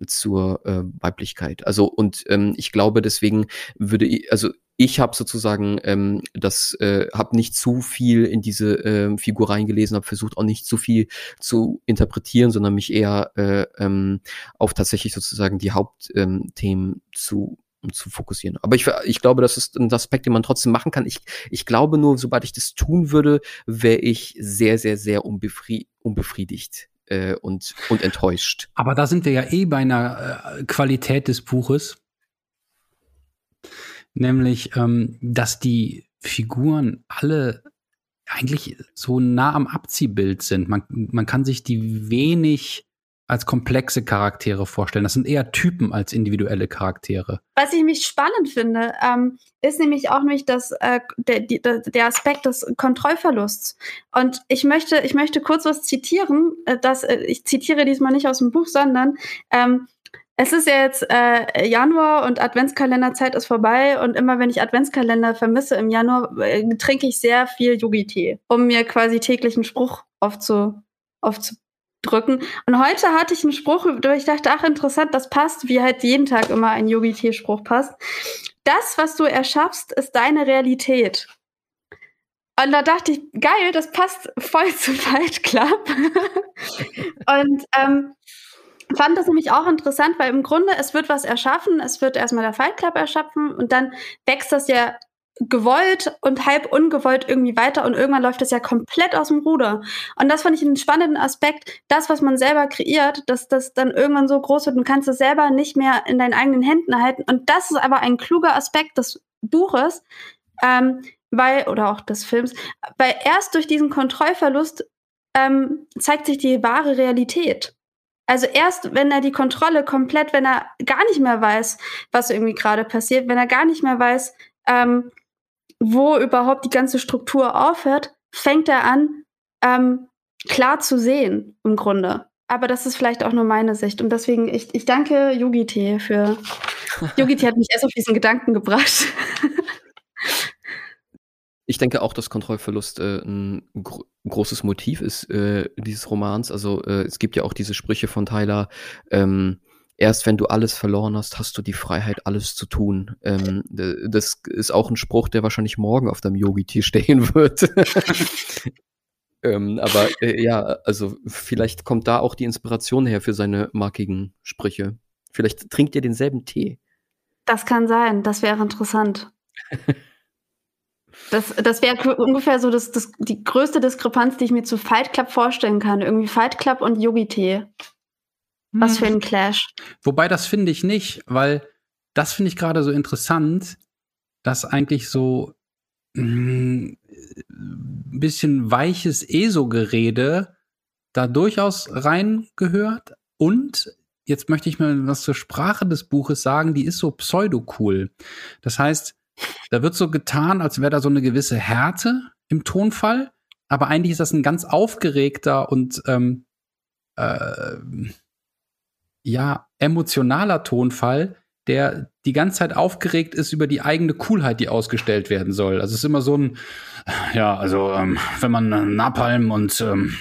zur äh, Weiblichkeit. Also und ähm, ich glaube, deswegen würde ich, also ich habe sozusagen ähm, das äh, habe nicht zu viel in diese äh, Figur reingelesen, habe versucht auch nicht zu viel zu interpretieren, sondern mich eher äh, ähm, auf tatsächlich sozusagen die Hauptthemen ähm, zu zu fokussieren. Aber ich, ich glaube, das ist ein Aspekt, den man trotzdem machen kann. Ich, ich glaube nur, sobald ich das tun würde, wäre ich sehr, sehr, sehr unbefri unbefriedigt äh, und, und enttäuscht. Aber da sind wir ja eh bei einer äh, Qualität des Buches. Nämlich, ähm, dass die Figuren alle eigentlich so nah am Abziehbild sind. Man, man kann sich die wenig als komplexe Charaktere vorstellen. Das sind eher Typen als individuelle Charaktere. Was ich mich spannend finde, ähm, ist nämlich auch nämlich das, äh, der, der, der Aspekt des Kontrollverlusts. Und ich möchte, ich möchte kurz was zitieren. Äh, das, äh, ich zitiere diesmal nicht aus dem Buch, sondern ähm, es ist ja jetzt äh, Januar und Adventskalenderzeit ist vorbei und immer wenn ich Adventskalender vermisse im Januar, äh, trinke ich sehr viel Yogi-Tee, um mir quasi täglichen Spruch aufzu, aufzu drücken. Und heute hatte ich einen Spruch, wo ich dachte, ach interessant, das passt, wie halt jeden Tag immer ein Yogi-Tee-Spruch passt. Das, was du erschaffst, ist deine Realität. Und da dachte ich, geil, das passt voll [laughs] zu Fight Club. und ähm, fand das nämlich auch interessant, weil im Grunde es wird was erschaffen, es wird erstmal der Fight Club erschaffen und dann wächst das ja gewollt und halb ungewollt irgendwie weiter und irgendwann läuft das ja komplett aus dem Ruder. Und das fand ich einen spannenden Aspekt, das, was man selber kreiert, dass das dann irgendwann so groß wird und kannst es selber nicht mehr in deinen eigenen Händen halten. Und das ist aber ein kluger Aspekt des Buches, ähm, weil, oder auch des Films, weil erst durch diesen Kontrollverlust ähm, zeigt sich die wahre Realität. Also erst, wenn er die Kontrolle komplett, wenn er gar nicht mehr weiß, was irgendwie gerade passiert, wenn er gar nicht mehr weiß, ähm, wo überhaupt die ganze Struktur aufhört, fängt er an, ähm, klar zu sehen, im Grunde. Aber das ist vielleicht auch nur meine Sicht. Und deswegen, ich, ich danke Yogi-Tee für. [laughs] Yogi-Tee hat mich erst auf diesen Gedanken gebracht. [laughs] ich denke auch, dass Kontrollverlust äh, ein, gro großes Motiv ist äh, dieses Romans. Also äh, es gibt ja auch diese Sprüche von Tyler, ähm, erst wenn du alles verloren hast, hast du die Freiheit, alles zu tun. Ähm, das ist auch ein Spruch, der wahrscheinlich morgen auf deinem Yogi-Tier [laughs] stehen wird. [laughs] ähm, aber äh, ja, also vielleicht kommt da auch die Inspiration her für seine markigen Sprüche. Vielleicht trinkt ihr denselben Tee. Das kann sein, das wäre interessant. [laughs] Das, das wäre ungefähr so das, das, die größte Diskrepanz, die ich mir zu Fight Club vorstellen kann. Irgendwie Fight Club und Yogi-Tee. Was für hm. ein Clash. Wobei das finde ich nicht, weil das finde ich gerade so interessant, dass eigentlich so ein mm, bisschen weiches ESO-Gerede da durchaus reingehört. Und jetzt möchte ich mal was zur Sprache des Buches sagen, die ist so pseudo-cool. Das heißt, da wird so getan, als wäre da so eine gewisse Härte im Tonfall, aber eigentlich ist das ein ganz aufgeregter und ähm, äh, ja, emotionaler Tonfall, der die ganze Zeit aufgeregt ist über die eigene Coolheit, die ausgestellt werden soll. Also es ist immer so ein, ja, also ähm, wenn man Napalm und ähm,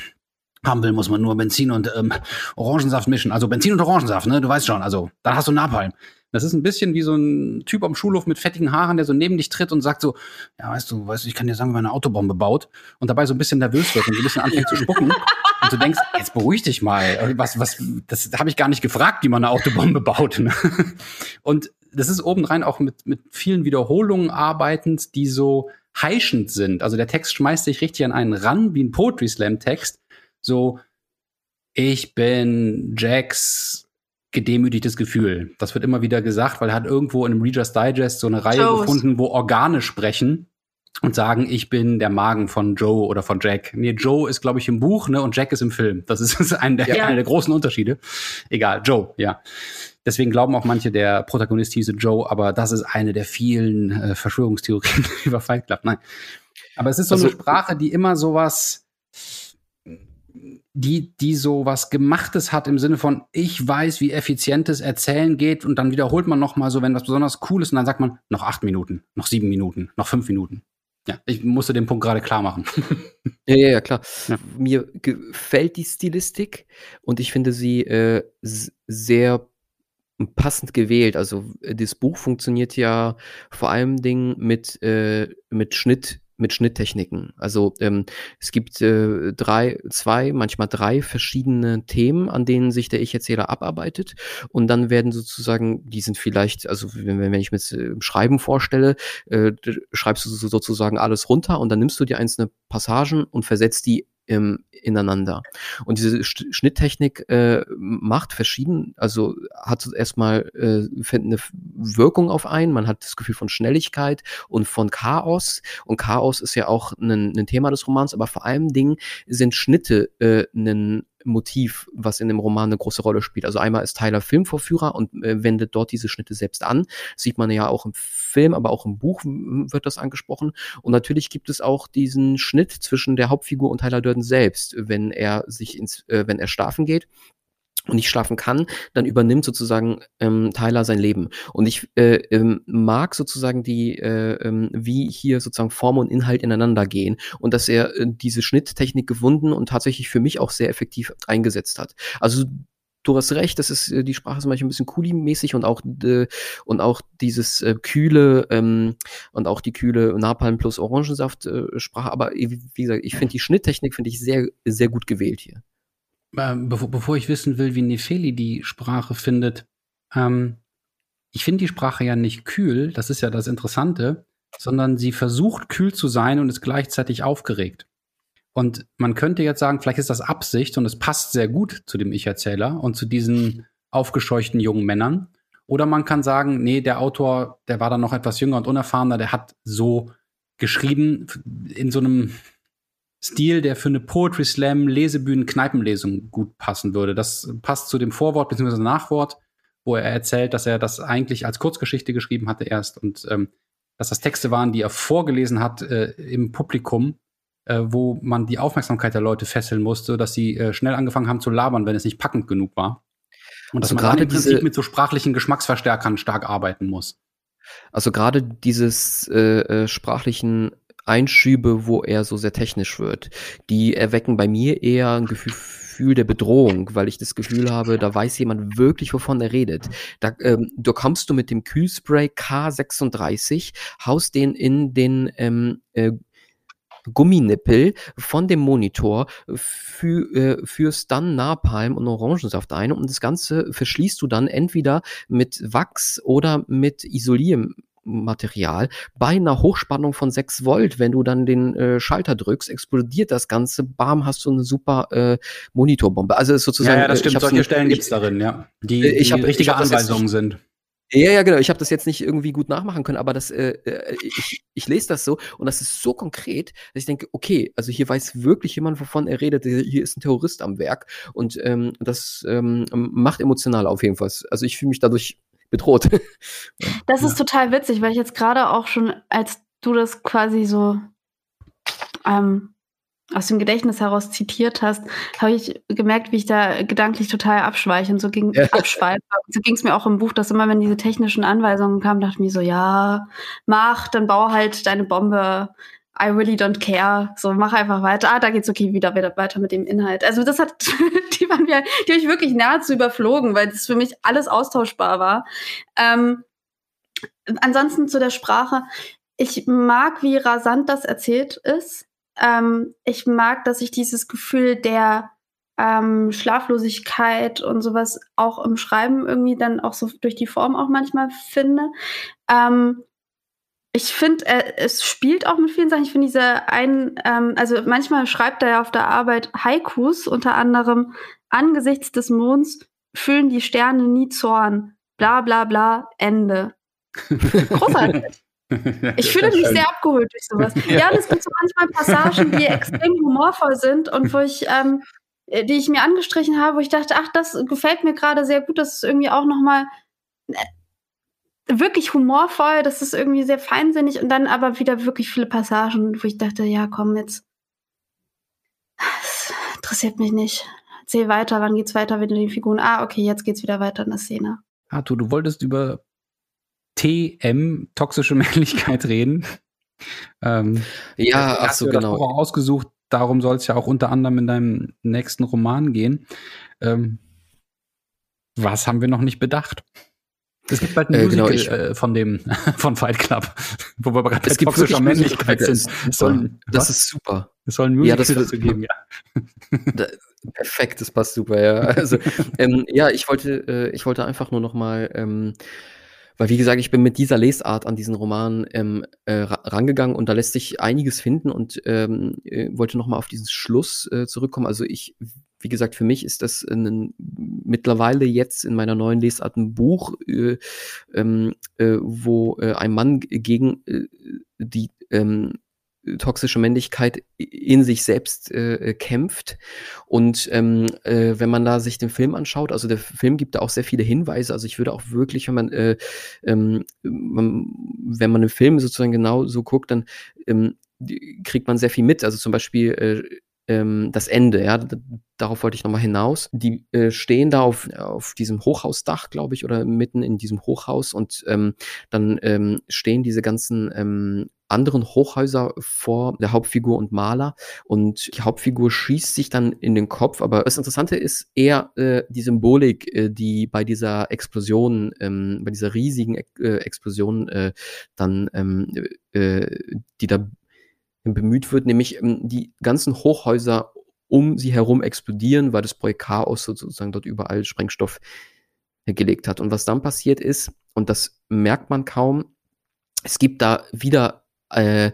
haben will, muss man nur Benzin und ähm, Orangensaft mischen. Also Benzin und Orangensaft, ne? Du weißt schon. Also dann hast du Napalm. Das ist ein bisschen wie so ein Typ am Schulhof mit fettigen Haaren, der so neben dich tritt und sagt so, ja, weißt du, weißt du, ich kann dir sagen, wie man eine Autobombe baut und dabei so ein bisschen nervös wird und so ein bisschen anfängt zu spucken [laughs] und du denkst, jetzt beruhig dich mal. Was, was, das habe ich gar nicht gefragt, wie man eine Autobombe baut. Ne? Und das ist obendrein auch mit, mit vielen Wiederholungen arbeitend, die so heischend sind. Also der Text schmeißt sich richtig an einen ran, wie ein Poetry Slam Text. So, ich bin Jacks gedemütigtes Gefühl. Das wird immer wieder gesagt, weil er hat irgendwo in einem Reader's Digest so eine Reihe Joe's. gefunden, wo Organe sprechen und sagen, ich bin der Magen von Joe oder von Jack. Nee, Joe ist, glaube ich, im Buch, ne, und Jack ist im Film. Das ist, [laughs] das ist ein der, ja. einer der großen Unterschiede. Egal, Joe, ja. Deswegen glauben auch manche, der Protagonist hieße Joe, aber das ist eine der vielen äh, Verschwörungstheorien [laughs] über Fight Club. Nein. Aber es ist so also, eine Sprache, die immer sowas die, die so was Gemachtes hat im Sinne von, ich weiß, wie effizientes Erzählen geht und dann wiederholt man noch mal so, wenn was besonders cool ist und dann sagt man, noch acht Minuten, noch sieben Minuten, noch fünf Minuten. Ja, ich musste den Punkt gerade klar machen. [laughs] ja, ja, ja, klar. Ja. Mir gefällt die Stilistik und ich finde sie äh, sehr passend gewählt. Also das Buch funktioniert ja vor allem Dingen mit, äh, mit Schnitt mit Schnitttechniken. Also ähm, es gibt äh, drei, zwei, manchmal drei verschiedene Themen, an denen sich der Ich-Erzähler abarbeitet. Und dann werden sozusagen, die sind vielleicht, also wenn, wenn ich mir äh, Schreiben vorstelle, äh, schreibst du sozusagen alles runter und dann nimmst du dir einzelne Passagen und versetzt die ähm, ineinander. Und diese Schnitttechnik äh, macht verschieden, also hat erstmal äh, eine Wirkung auf einen, man hat das Gefühl von Schnelligkeit und von Chaos. Und Chaos ist ja auch ein, ein Thema des Romans, aber vor allem Dingen sind Schnitte äh, ein Motiv, was in dem Roman eine große Rolle spielt. Also einmal ist Tyler Filmvorführer und äh, wendet dort diese Schnitte selbst an. Das sieht man ja auch im Film, aber auch im Buch wird das angesprochen. Und natürlich gibt es auch diesen Schnitt zwischen der Hauptfigur und Tyler Durden selbst, wenn er sich ins, äh, wenn er schlafen geht und nicht schlafen kann, dann übernimmt sozusagen ähm, Tyler sein Leben. Und ich äh, ähm, mag sozusagen die, äh, ähm, wie hier sozusagen Form und Inhalt ineinander gehen und dass er äh, diese Schnitttechnik gewunden und tatsächlich für mich auch sehr effektiv eingesetzt hat. Also du hast recht, das ist äh, die Sprache ist manchmal ein bisschen Kuli-mäßig und auch äh, und auch dieses äh, kühle ähm, und auch die kühle Napalm plus Orangensaft äh, Sprache. Aber wie gesagt, ich finde die Schnitttechnik finde ich sehr sehr gut gewählt hier. Ähm, bevor, bevor ich wissen will, wie Nefeli die Sprache findet, ähm, ich finde die Sprache ja nicht kühl, das ist ja das Interessante, sondern sie versucht kühl zu sein und ist gleichzeitig aufgeregt. Und man könnte jetzt sagen, vielleicht ist das Absicht und es passt sehr gut zu dem Ich-Erzähler und zu diesen aufgescheuchten jungen Männern. Oder man kann sagen, nee, der Autor, der war dann noch etwas jünger und unerfahrener, der hat so geschrieben in so einem Stil, der für eine Poetry Slam Lesebühnen Kneipenlesung gut passen würde. Das passt zu dem Vorwort bzw. Nachwort, wo er erzählt, dass er das eigentlich als Kurzgeschichte geschrieben hatte erst und ähm, dass das Texte waren, die er vorgelesen hat äh, im Publikum, äh, wo man die Aufmerksamkeit der Leute fesseln musste, dass sie äh, schnell angefangen haben zu labern, wenn es nicht packend genug war. Und also dass man gerade im Prinzip mit so sprachlichen Geschmacksverstärkern stark arbeiten muss. Also gerade dieses äh, äh, sprachlichen Einschübe, wo er so sehr technisch wird, die erwecken bei mir eher ein Gefühl der Bedrohung, weil ich das Gefühl habe, da weiß jemand wirklich, wovon er redet. Da, ähm, da kommst du mit dem Kühlspray K36, haust den in den ähm, äh, Gumminippel von dem Monitor, für, äh, führst dann Napalm und Orangensaft ein und das Ganze verschließt du dann entweder mit Wachs oder mit Isolier Material bei einer Hochspannung von 6 Volt. Wenn du dann den äh, Schalter drückst, explodiert das Ganze. Bam, hast du eine super äh, Monitorbombe. Also ist sozusagen. Ja, ja das äh, stimmt. Solche Stellen gibt's darin, ja. Die, äh, ich die richtige ich Anweisungen sind. Ja, ja, genau. Ich habe das jetzt nicht irgendwie gut nachmachen können, aber das, äh, äh, ich, ich lese das so und das ist so konkret, dass ich denke, okay, also hier weiß wirklich jemand, wovon er redet. Hier ist ein Terrorist am Werk und ähm, das ähm, macht emotional auf jeden Fall. Also ich fühle mich dadurch bedroht. [laughs] Das ist ja. total witzig, weil ich jetzt gerade auch schon, als du das quasi so ähm, aus dem Gedächtnis heraus zitiert hast, habe ich gemerkt, wie ich da gedanklich total abschweiche und so ging ja. abschweife. So ging es mir auch im Buch, dass immer, wenn diese technischen Anweisungen kamen, dachte ich mir so, ja, mach, dann bau halt deine Bombe. I really don't care. So, mach einfach weiter. Ah, da geht's okay wieder, wieder weiter mit dem Inhalt. Also das hat, [laughs] die waren mir, die habe ich wirklich nahezu überflogen, weil das für mich alles austauschbar war. Ähm, ansonsten zu der Sprache. Ich mag, wie rasant das erzählt ist. Ähm, ich mag, dass ich dieses Gefühl der ähm, Schlaflosigkeit und sowas auch im Schreiben irgendwie dann auch so durch die Form auch manchmal finde. Ähm, ich finde, äh, es spielt auch mit vielen Sachen. Ich finde diese ein, ähm, also manchmal schreibt er ja auf der Arbeit Haikus, unter anderem angesichts des Monds füllen die Sterne nie Zorn. Bla bla bla, Ende. Großartig. [laughs] Ich fühle mich sehr abgeholt durch sowas. [laughs] Ja, und es gibt so manchmal Passagen, die extrem humorvoll sind und wo ich, ähm, äh, die ich mir angestrichen habe, wo ich dachte, ach, das gefällt mir gerade sehr gut, das ist irgendwie auch nochmal äh, wirklich humorvoll, das ist irgendwie sehr feinsinnig und dann aber wieder wirklich viele Passagen, wo ich dachte, ja, komm, jetzt, das interessiert mich nicht. Erzähl weiter, wann geht's weiter mit den Figuren? Ah, okay, jetzt geht's wieder weiter in der Szene. Arthur, du wolltest über TM, toxische [laughs] Männlichkeit, reden. Ähm, ja, ach so, genau. auch ausgesucht, darum soll es ja auch unter anderem in deinem nächsten Roman gehen. Ähm, was haben wir noch nicht bedacht? Es gibt bald ein äh, Musical genau, ich, äh, von dem [laughs] von Fight Club, wo wir gerade bei toxischer Männlichkeit sind. Das, soll, das ist super. Es soll ein Musical ja, das dazu geben, ja. [laughs] Da, perfekt, das passt super, ja. Also, ähm, ja, ich wollte, äh, ich wollte einfach nur noch mal ähm, weil, wie gesagt, ich bin mit dieser Lesart an diesen Roman ähm, äh, rangegangen und da lässt sich einiges finden und ähm, äh, wollte nochmal auf diesen Schluss äh, zurückkommen. Also ich, wie gesagt, für mich ist das ein, mittlerweile jetzt in meiner neuen Lesart ein Buch, äh, ähm, äh, wo äh, ein Mann gegen äh, die ähm, toxische Männlichkeit in sich selbst äh, kämpft. Und ähm, äh, wenn man da sich den Film anschaut, also der Film gibt da auch sehr viele Hinweise. Also ich würde auch wirklich, wenn man, äh, ähm, man wenn man den Film sozusagen genau so guckt, dann ähm, kriegt man sehr viel mit. Also zum Beispiel äh, ähm, das Ende, ja, darauf wollte ich nochmal hinaus. Die äh, stehen da auf, auf diesem Hochhausdach, glaube ich, oder mitten in diesem Hochhaus und ähm, dann ähm, stehen diese ganzen ähm, anderen Hochhäuser vor der Hauptfigur und Maler und die Hauptfigur schießt sich dann in den Kopf. Aber das Interessante ist eher äh, die Symbolik, äh, die bei dieser Explosion, ähm, bei dieser riesigen äh, Explosion äh, dann, ähm, äh, die da bemüht wird, nämlich ähm, die ganzen Hochhäuser um sie herum explodieren, weil das Projekt Chaos sozusagen dort überall Sprengstoff gelegt hat. Und was dann passiert ist, und das merkt man kaum, es gibt da wieder äh,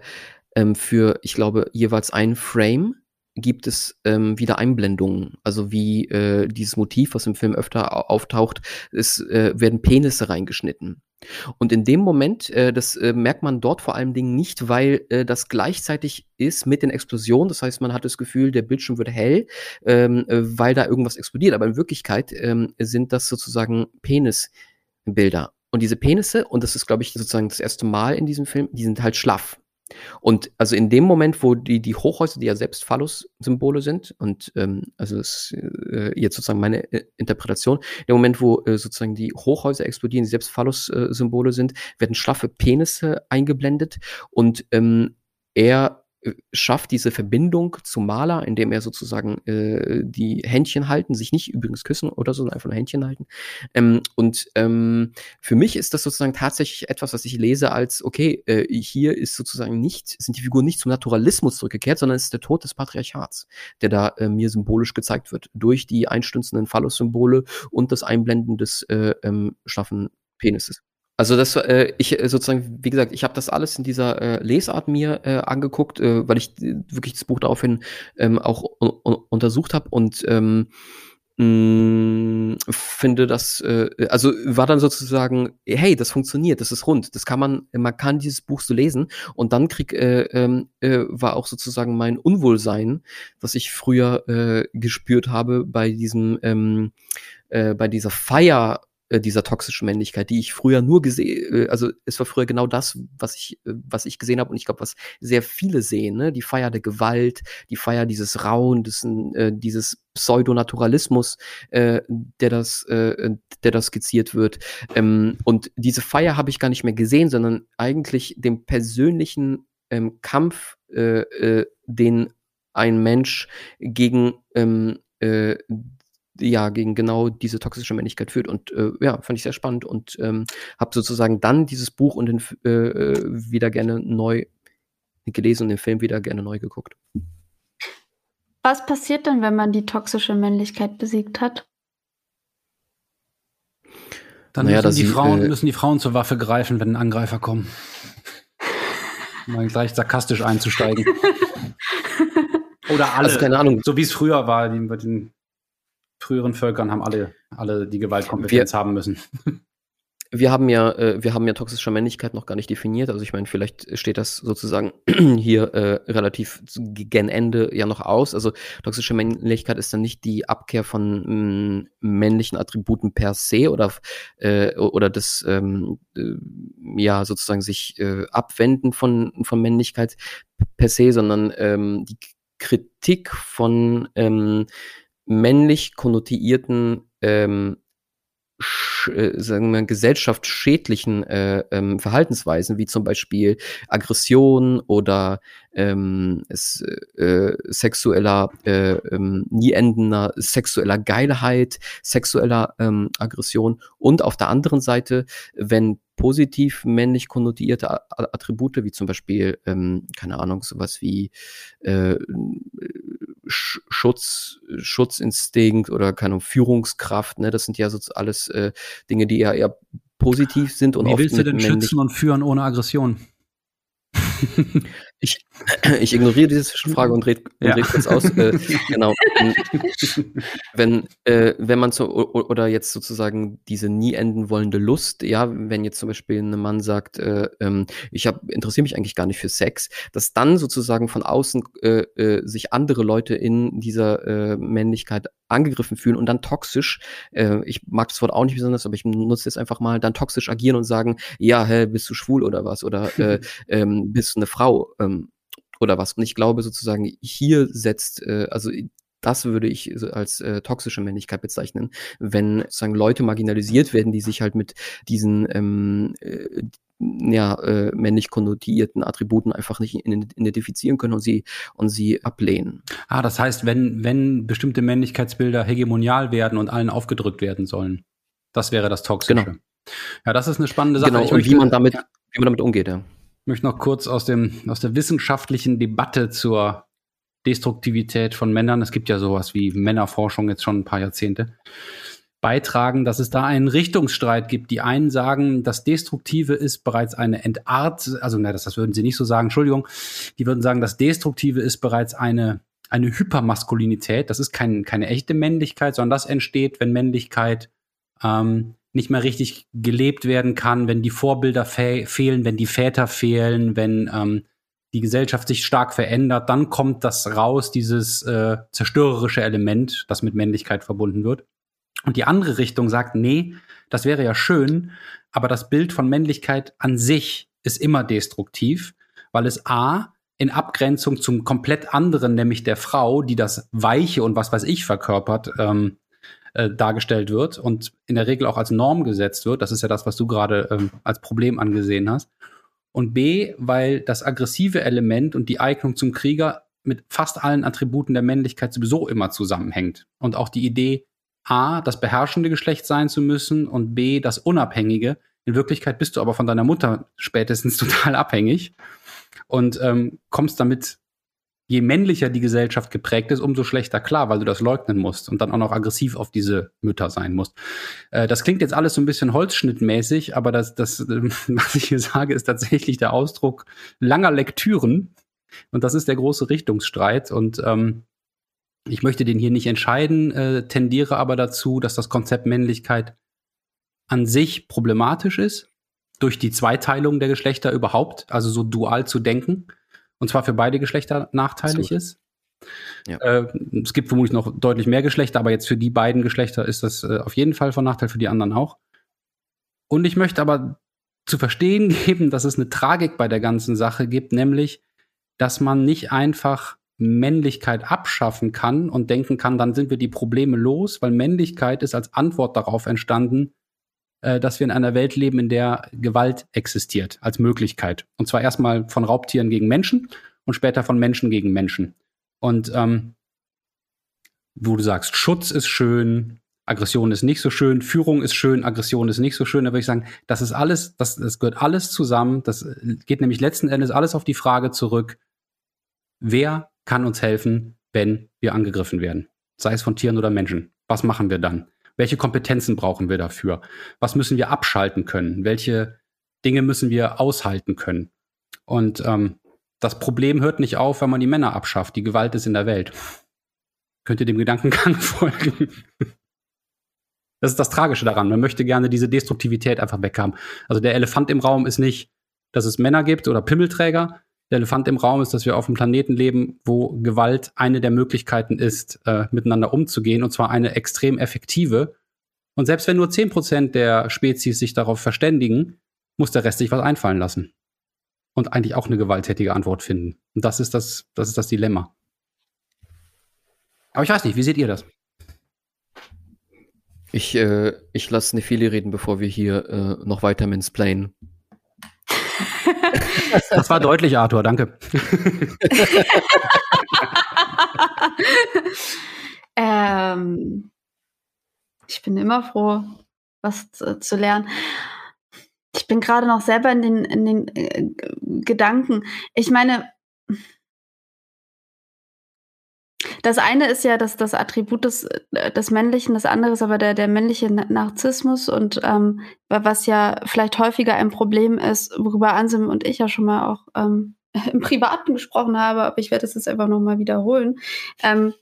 ähm, für, ich glaube, jeweils ein Frame gibt es ähm, wieder Einblendungen. Also wie äh, dieses Motiv, was im Film öfter auftaucht, es äh, werden Penisse reingeschnitten. Und in dem Moment, äh, das äh, merkt man dort vor allen Dingen nicht, weil äh, das gleichzeitig ist mit den Explosionen. Das heißt, man hat das Gefühl, der Bildschirm wird hell, ähm, äh, weil da irgendwas explodiert. Aber in Wirklichkeit ähm, sind das sozusagen Penisbilder. Und diese Penisse, und das ist, glaube ich, sozusagen das erste Mal in diesem Film, die sind halt schlaff. Und also in dem Moment, wo die, die Hochhäuser, die ja selbst Phallus-Symbole sind, und ähm, also das ist äh, jetzt sozusagen meine äh, Interpretation, in dem Moment, wo äh, sozusagen die Hochhäuser explodieren, die selbst Phallus-Symbole sind, werden schlaffe Penisse eingeblendet und ähm, er schafft diese Verbindung zum Maler, indem er sozusagen äh, die Händchen halten, sich nicht übrigens küssen oder so, einfach nur Händchen halten. Ähm, und ähm, für mich ist das sozusagen tatsächlich etwas, was ich lese als, okay, äh, hier ist sozusagen nicht, sind die Figuren nicht zum Naturalismus zurückgekehrt, sondern es ist der Tod des Patriarchats, der da äh, mir symbolisch gezeigt wird, durch die einstünzenden Phallus-Symbole und das Einblenden des äh, ähm, schlaffen Penises. Also das, äh, ich äh, sozusagen, wie gesagt, ich habe das alles in dieser äh, Lesart mir äh, angeguckt, äh, weil ich äh, wirklich das Buch daraufhin ähm, auch untersucht habe und ähm, mh, mm, finde das, äh, also war dann sozusagen, hey, das funktioniert, das ist rund, das kann man, man kann dieses Buch so lesen und dann krieg, äh, ähm, äh, war auch sozusagen mein Unwohlsein, was ich früher äh, gespürt habe bei diesem, ähm, äh, bei dieser Feier äh, dieser toxischen Männlichkeit, die ich früher nur gesehen, äh, also es war früher genau das, was ich, äh, was ich gesehen habe und ich glaube, was sehr viele sehen, ne? die Feier der Gewalt, die Feier dieses Rauen, des, äh, dieses Pseudonaturalismus, äh, der das, äh, der das skizziert wird. Ähm, und diese Feier habe ich gar nicht mehr gesehen, sondern eigentlich dem persönlichen ähm, Kampf, äh, äh, den ein Mensch gegen ähm, äh, ja, gegen genau diese toxische Männlichkeit führt. Und äh, ja, fand ich sehr spannend und ähm, habe sozusagen dann dieses Buch und den äh, äh, wieder gerne neu gelesen und den Film wieder gerne neu geguckt. Was passiert denn, wenn man die toxische Männlichkeit besiegt hat? Dann naja, müssen, die sie, Frauen, äh, müssen die Frauen zur Waffe greifen, wenn Angreifer kommen. [laughs] Mal gleich sarkastisch einzusteigen. [laughs] Oder alle. Also keine Ahnung. So wie es früher war, die, bei den früheren Völkern haben alle, alle die Gewaltkompetenz wir, haben müssen. [laughs] Wir haben ja, äh, wir haben ja toxische Männlichkeit noch gar nicht definiert. Also ich meine, vielleicht steht das sozusagen [clears throat] hier äh, relativ gen Ende ja noch aus. Also toxische Männlichkeit ist dann nicht die Abkehr von mm, männlichen Attributen per se oder äh, oder das ähm, äh, ja sozusagen sich äh, abwenden von von Männlichkeit per se, sondern ähm, die Kritik von ähm, männlich konnotierten ähm, äh, sagen wir, gesellschaftsschädlichen äh, ähm, Verhaltensweisen, wie zum Beispiel Aggression oder ähm, es, äh, sexueller, äh, ähm, nie endender sexueller Geilheit, sexueller ähm, Aggression und auf der anderen Seite, wenn positiv männlich konnotierte Attribute, wie zum Beispiel, ähm, keine Ahnung, sowas wie äh, Schutz, Schutzinstinkt oder keine Führungskraft, ne, das sind ja so alles äh, Dinge, die eher, eher positiv sind und Wie willst du denn schützen und führen ohne Aggression? [laughs] Ich, [clears throat] ich ignoriere diese Zwischenfrage und rede ja. red kurz aus. Äh, [laughs] genau. Wenn, äh, wenn man so, oder jetzt sozusagen diese nie enden wollende Lust, ja, wenn jetzt zum Beispiel ein Mann sagt, äh, ähm, ich interessiere mich eigentlich gar nicht für Sex, dass dann sozusagen von außen äh, äh, sich andere Leute in dieser äh, Männlichkeit angegriffen fühlen und dann toxisch, ich mag das Wort auch nicht besonders, aber ich nutze es einfach mal, dann toxisch agieren und sagen, ja, hä, bist du schwul oder was? Oder [laughs] ähm, bist du eine Frau? Ähm, oder was. Und ich glaube sozusagen, hier setzt, äh, also das würde ich als äh, toxische Männlichkeit bezeichnen, wenn sozusagen Leute marginalisiert werden, die sich halt mit diesen ähm, äh, ja, äh, männlich konnotierten Attributen einfach nicht identifizieren können und sie und sie ablehnen. Ah, das heißt, wenn wenn bestimmte Männlichkeitsbilder hegemonial werden und allen aufgedrückt werden sollen, das wäre das Toxische. Genau. Ja, das ist eine spannende Sache. Genau, ich und möchte, wie man damit ja. wie man damit umgeht, ja. Ich möchte noch kurz aus, dem, aus der wissenschaftlichen Debatte zur Destruktivität von Männern, es gibt ja sowas wie Männerforschung jetzt schon ein paar Jahrzehnte, beitragen, dass es da einen Richtungsstreit gibt. Die einen sagen, das Destruktive ist bereits eine Entart, also ne, das, das würden sie nicht so sagen, Entschuldigung, die würden sagen, das Destruktive ist bereits eine, eine Hypermaskulinität. Das ist kein, keine echte Männlichkeit, sondern das entsteht, wenn Männlichkeit ähm, nicht mehr richtig gelebt werden kann, wenn die Vorbilder fe fehlen, wenn die Väter fehlen, wenn ähm, die Gesellschaft sich stark verändert, dann kommt das raus, dieses äh, zerstörerische Element, das mit Männlichkeit verbunden wird. Und die andere Richtung sagt, nee, das wäre ja schön, aber das Bild von Männlichkeit an sich ist immer destruktiv, weil es A in Abgrenzung zum komplett anderen, nämlich der Frau, die das Weiche und was weiß ich verkörpert, ähm, äh, dargestellt wird und in der Regel auch als Norm gesetzt wird. Das ist ja das, was du gerade ähm, als Problem angesehen hast. Und B, weil das aggressive Element und die Eignung zum Krieger mit fast allen Attributen der Männlichkeit sowieso immer zusammenhängt. Und auch die Idee, A, das beherrschende Geschlecht sein zu müssen und B, das Unabhängige. In Wirklichkeit bist du aber von deiner Mutter spätestens [laughs] total abhängig und ähm, kommst damit je männlicher die Gesellschaft geprägt ist, umso schlechter klar, weil du das leugnen musst und dann auch noch aggressiv auf diese Mütter sein musst. Äh, das klingt jetzt alles so ein bisschen holzschnittmäßig, aber das, das, äh, [laughs] was ich hier sage, ist tatsächlich der Ausdruck langer Lektüren. Und das ist der große Richtungsstreit. Und ähm, ich möchte den hier nicht entscheiden, äh, tendiere aber dazu, dass das Konzept Männlichkeit an sich problematisch ist, durch die Zweiteilung der Geschlechter überhaupt, also so dual zu denken und zwar für beide Geschlechter nachteilig Absolut. ist. Ja. Äh, es gibt vermutlich noch deutlich mehr Geschlechter, aber jetzt für die beiden Geschlechter ist das äh, auf jeden Fall von Nachteil, für die anderen auch. Und ich möchte aber zu verstehen [laughs] geben, dass es eine Tragik bei der ganzen Sache gibt, nämlich, dass man nicht einfach Männlichkeit abschaffen kann und denken kann, dann sind wir die Probleme los, weil Männlichkeit ist als Antwort darauf entstanden, äh, dass wir in einer Welt leben, in der Gewalt existiert als Möglichkeit. Und zwar erstmal von Raubtieren gegen Menschen und später von Menschen gegen Menschen. Und ähm, wo du sagst, Schutz ist schön, Aggression ist nicht so schön, Führung ist schön, Aggression ist nicht so schön. Da würde ich sagen, das ist alles, das, das gehört alles zusammen. Das geht nämlich letzten Endes alles auf die Frage zurück, wer kann uns helfen, wenn wir angegriffen werden? Sei es von Tieren oder Menschen. Was machen wir dann? Welche Kompetenzen brauchen wir dafür? Was müssen wir abschalten können? Welche Dinge müssen wir aushalten können? Und ähm, das Problem hört nicht auf, wenn man die Männer abschafft. Die Gewalt ist in der Welt. Könnt ihr dem Gedankengang [laughs] folgen? Das ist das Tragische daran. Man möchte gerne diese Destruktivität einfach weghaben. Also der Elefant im Raum ist nicht, dass es Männer gibt oder Pimmelträger. Der Elefant im Raum ist, dass wir auf einem Planeten leben, wo Gewalt eine der Möglichkeiten ist, äh, miteinander umzugehen, und zwar eine extrem effektive. Und selbst wenn nur 10% der Spezies sich darauf verständigen, muss der Rest sich was einfallen lassen. Und eigentlich auch eine gewalttätige Antwort finden. Und das ist das, das ist das Dilemma. Aber ich weiß nicht, wie seht ihr das? Ich, äh, ich lasse Nefili reden, bevor wir hier äh, noch weiter mansplainen. Das war deutlich, Arthur, danke. [laughs] ähm, ich bin immer froh, was zu, zu lernen. Ich bin gerade noch selber in den, in den äh, Gedanken. Ich meine, das eine ist ja das, das Attribut des, äh, des Männlichen, das andere ist aber der, der männliche Narzissmus und ähm, was ja vielleicht häufiger ein Problem ist, worüber Ansim und ich ja schon mal auch ähm, [laughs] im Privaten gesprochen haben, aber ich werde es jetzt einfach nochmal wiederholen, ähm,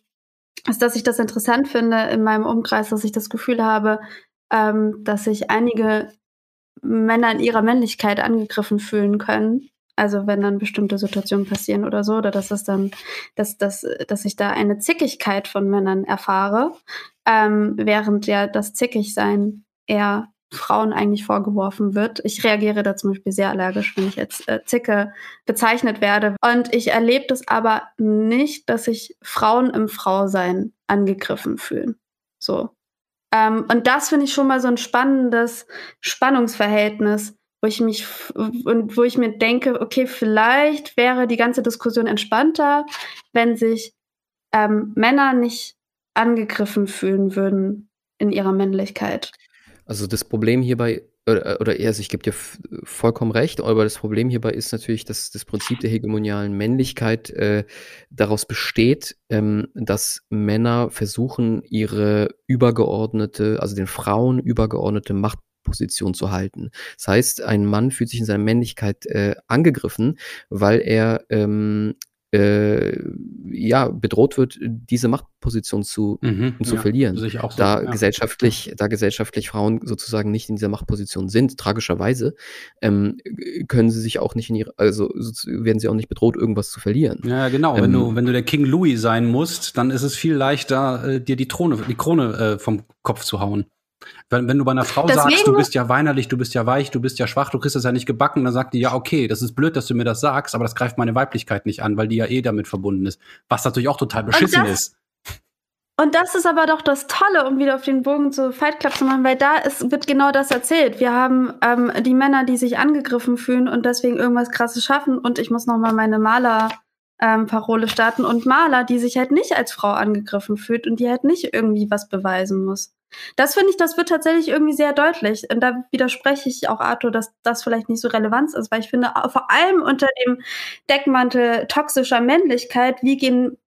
ist, dass ich das interessant finde in meinem Umkreis, dass ich das Gefühl habe, ähm, dass sich einige Männer in ihrer Männlichkeit angegriffen fühlen können also wenn dann bestimmte Situationen passieren oder so, oder dass es dann, dass, dass, dass ich da eine Zickigkeit von Männern erfahre, ähm, während ja das Zickigsein eher Frauen eigentlich vorgeworfen wird. Ich reagiere da zum Beispiel sehr allergisch, wenn ich als äh, Zicke bezeichnet werde. Und ich erlebe das aber nicht, dass sich Frauen im Frausein angegriffen fühlen. So. Ähm, und das finde ich schon mal so ein spannendes Spannungsverhältnis, wo ich mich und wo ich mir denke, okay, vielleicht wäre die ganze Diskussion entspannter, wenn sich ähm, Männer nicht angegriffen fühlen würden in ihrer Männlichkeit. Also das Problem hierbei, oder, oder eher, also ich gebe dir vollkommen recht, aber das Problem hierbei ist natürlich, dass das Prinzip der hegemonialen Männlichkeit äh, daraus besteht, ähm, dass Männer versuchen, ihre übergeordnete, also den Frauen übergeordnete Macht Position zu halten. Das heißt, ein Mann fühlt sich in seiner Männlichkeit äh, angegriffen, weil er ähm, äh, ja, bedroht wird, diese Machtposition zu, mhm, zu ja, verlieren. So, da ja. gesellschaftlich, da gesellschaftlich Frauen sozusagen nicht in dieser Machtposition sind, tragischerweise, ähm, können sie sich auch nicht in ihre, also werden sie auch nicht bedroht, irgendwas zu verlieren. Ja, genau. Ähm, wenn du, wenn du der King Louis sein musst, dann ist es viel leichter, äh, dir die Throne, die Krone äh, vom Kopf zu hauen. Wenn, wenn du bei einer Frau Deswegen, sagst, du bist ja weinerlich, du bist ja weich, du bist ja schwach, du kriegst das ja nicht gebacken, dann sagt die, ja, okay, das ist blöd, dass du mir das sagst, aber das greift meine Weiblichkeit nicht an, weil die ja eh damit verbunden ist. Was natürlich auch total beschissen das, ist. Und das ist aber doch das Tolle, um wieder auf den Bogen zu Fight Club zu machen, weil da ist, wird genau das erzählt. Wir haben ähm, die Männer, die sich angegriffen fühlen und deswegen irgendwas Krasses schaffen. Und ich muss noch mal meine Maler ähm, Parole starten und Maler, die sich halt nicht als Frau angegriffen fühlt und die halt nicht irgendwie was beweisen muss. Das finde ich, das wird tatsächlich irgendwie sehr deutlich. Und da widerspreche ich auch Arthur, dass das vielleicht nicht so relevant ist, weil ich finde, vor allem unter dem Deckmantel toxischer Männlichkeit, wie gehen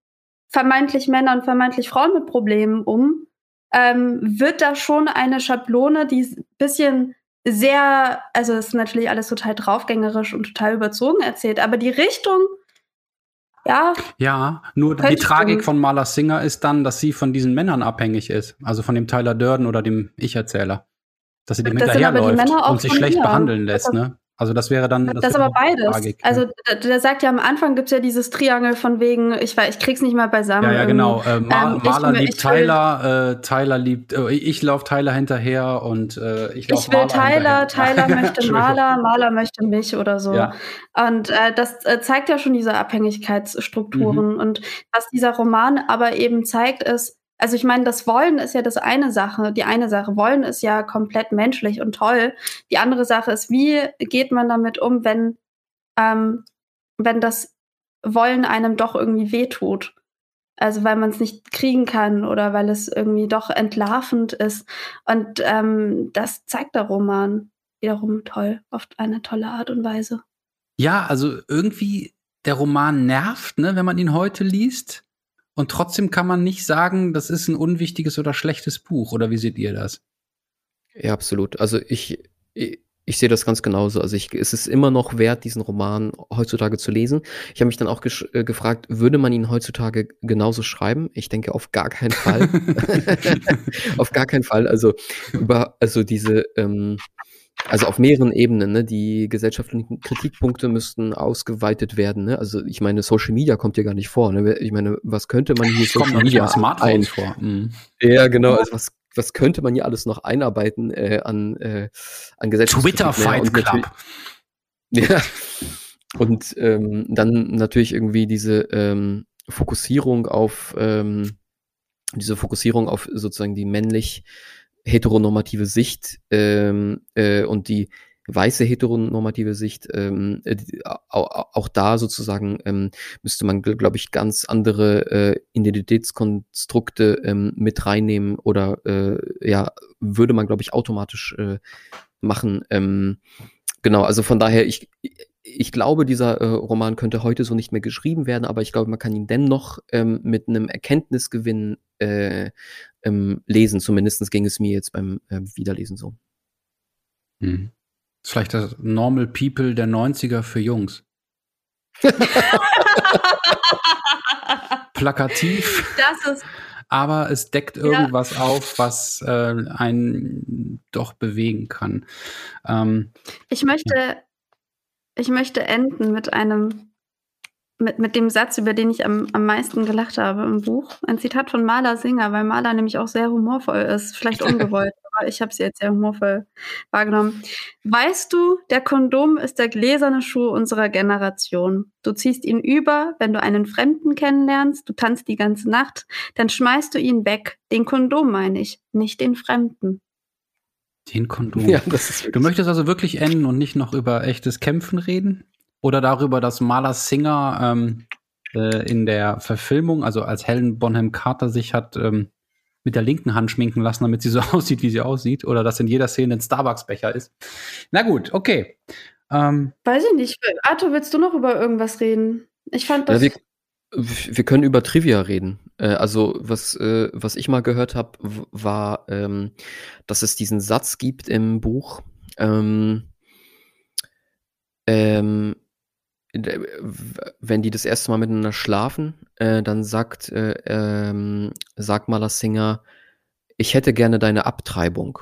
vermeintlich Männer und vermeintlich Frauen mit Problemen um, ähm, wird da schon eine Schablone, die ein bisschen sehr, also ist natürlich alles total draufgängerisch und total überzogen erzählt, aber die Richtung ja. Ja, nur die Tragik von Marla Singer ist dann, dass sie von diesen Männern abhängig ist. Also von dem Tyler Durden oder dem Ich-Erzähler. Dass sie dem hinterherläuft und sich schlecht mir. behandeln lässt, ne? Also das wäre dann. Das, das ist aber beides. Tragik, also der, sagt ja am Anfang gibt es ja dieses Triangel von wegen, ich weiß, ich krieg's nicht mal beisammen. Ja, ja, genau. Äh, Ma ähm, Maler ich, liebt ich Tyler, äh, Tyler liebt, äh, ich laufe Tyler hinterher und äh, ich laufe Ich will Tyler, Tyler [laughs] möchte Maler, Maler möchte mich oder so. Ja. Und äh, das äh, zeigt ja schon diese Abhängigkeitsstrukturen. Mhm. Und was dieser Roman aber eben zeigt, ist, also ich meine, das Wollen ist ja das eine Sache, die eine Sache. Wollen ist ja komplett menschlich und toll. Die andere Sache ist, wie geht man damit um, wenn, ähm, wenn das Wollen einem doch irgendwie wehtut? Also weil man es nicht kriegen kann oder weil es irgendwie doch entlarvend ist. Und ähm, das zeigt der Roman wiederum toll, auf eine tolle Art und Weise. Ja, also irgendwie der Roman nervt, ne, wenn man ihn heute liest. Und trotzdem kann man nicht sagen, das ist ein unwichtiges oder schlechtes Buch. Oder wie seht ihr das? Ja, absolut. Also ich, ich, ich sehe das ganz genauso. Also ich, es ist immer noch wert, diesen Roman heutzutage zu lesen. Ich habe mich dann auch äh, gefragt, würde man ihn heutzutage genauso schreiben? Ich denke auf gar keinen Fall. [laughs] [laughs] auf gar keinen Fall. Also über, also diese, ähm, also auf mehreren Ebenen, ne? Die gesellschaftlichen Kritikpunkte müssten ausgeweitet werden. Ne? Also ich meine, Social Media kommt ja gar nicht vor. Ne? Ich meine, was könnte man hier Social kommt Media Smartphones vor? Mhm. Ja, genau. Also was, was könnte man hier alles noch einarbeiten äh, an, äh, an Gesellschaftskritik? Twitter Fight Club. [laughs] Ja. Und ähm, dann natürlich irgendwie diese ähm, Fokussierung auf ähm, diese Fokussierung auf sozusagen die männlich heteronormative Sicht ähm, äh, und die weiße heteronormative Sicht, ähm, äh, auch, da sozusagen ähm, müsste man, glaube ich, ganz andere äh, Identitätskonstrukte ähm, mit reinnehmen oder äh, ja, würde man, glaube ich, automatisch äh, machen. Ähm, genau, also von daher, ich, ich glaube, dieser äh, Roman könnte heute so nicht mehr geschrieben werden, aber ich glaube, man kann ihn dennoch ähm, mit einem Erkenntnisgewinn äh, ähm, lesen. Zumindest ging es mir jetzt beim äh, Wiederlesen so. Hm. Ist vielleicht das Normal People der 90er für Jungs. [laughs] Plakativ. Das ist. Aber es deckt irgendwas ja. auf, was äh, einen doch bewegen kann. Ähm, ich möchte, ja. ich möchte enden mit einem mit, mit dem Satz, über den ich am, am meisten gelacht habe im Buch. Ein Zitat von Maler Singer, weil Maler nämlich auch sehr humorvoll ist. Vielleicht [laughs] ungewollt, aber ich habe sie jetzt sehr humorvoll wahrgenommen. Weißt du, der Kondom ist der gläserne Schuh unserer Generation. Du ziehst ihn über, wenn du einen Fremden kennenlernst, du tanzt die ganze Nacht, dann schmeißt du ihn weg. Den Kondom meine ich, nicht den Fremden. Den Kondom. Ja, du möchtest also wirklich enden und nicht noch über echtes Kämpfen reden? Oder darüber, dass Marla Singer ähm, äh, in der Verfilmung, also als Helen Bonham Carter sich hat ähm, mit der linken Hand schminken lassen, damit sie so [laughs] aussieht, wie sie aussieht, oder dass in jeder Szene ein Starbucks-Becher ist. Na gut, okay. Ähm, Weiß ich nicht. Arthur, willst du noch über irgendwas reden? Ich fand das. Ja, wir, wir, können über Trivia reden. Äh, also, was, äh, was ich mal gehört habe, war, ähm, dass es diesen Satz gibt im Buch. Ähm, ähm, wenn die das erste Mal miteinander schlafen, äh, dann sagt, äh, ähm, sagt mal das Singer, ich hätte gerne deine Abtreibung.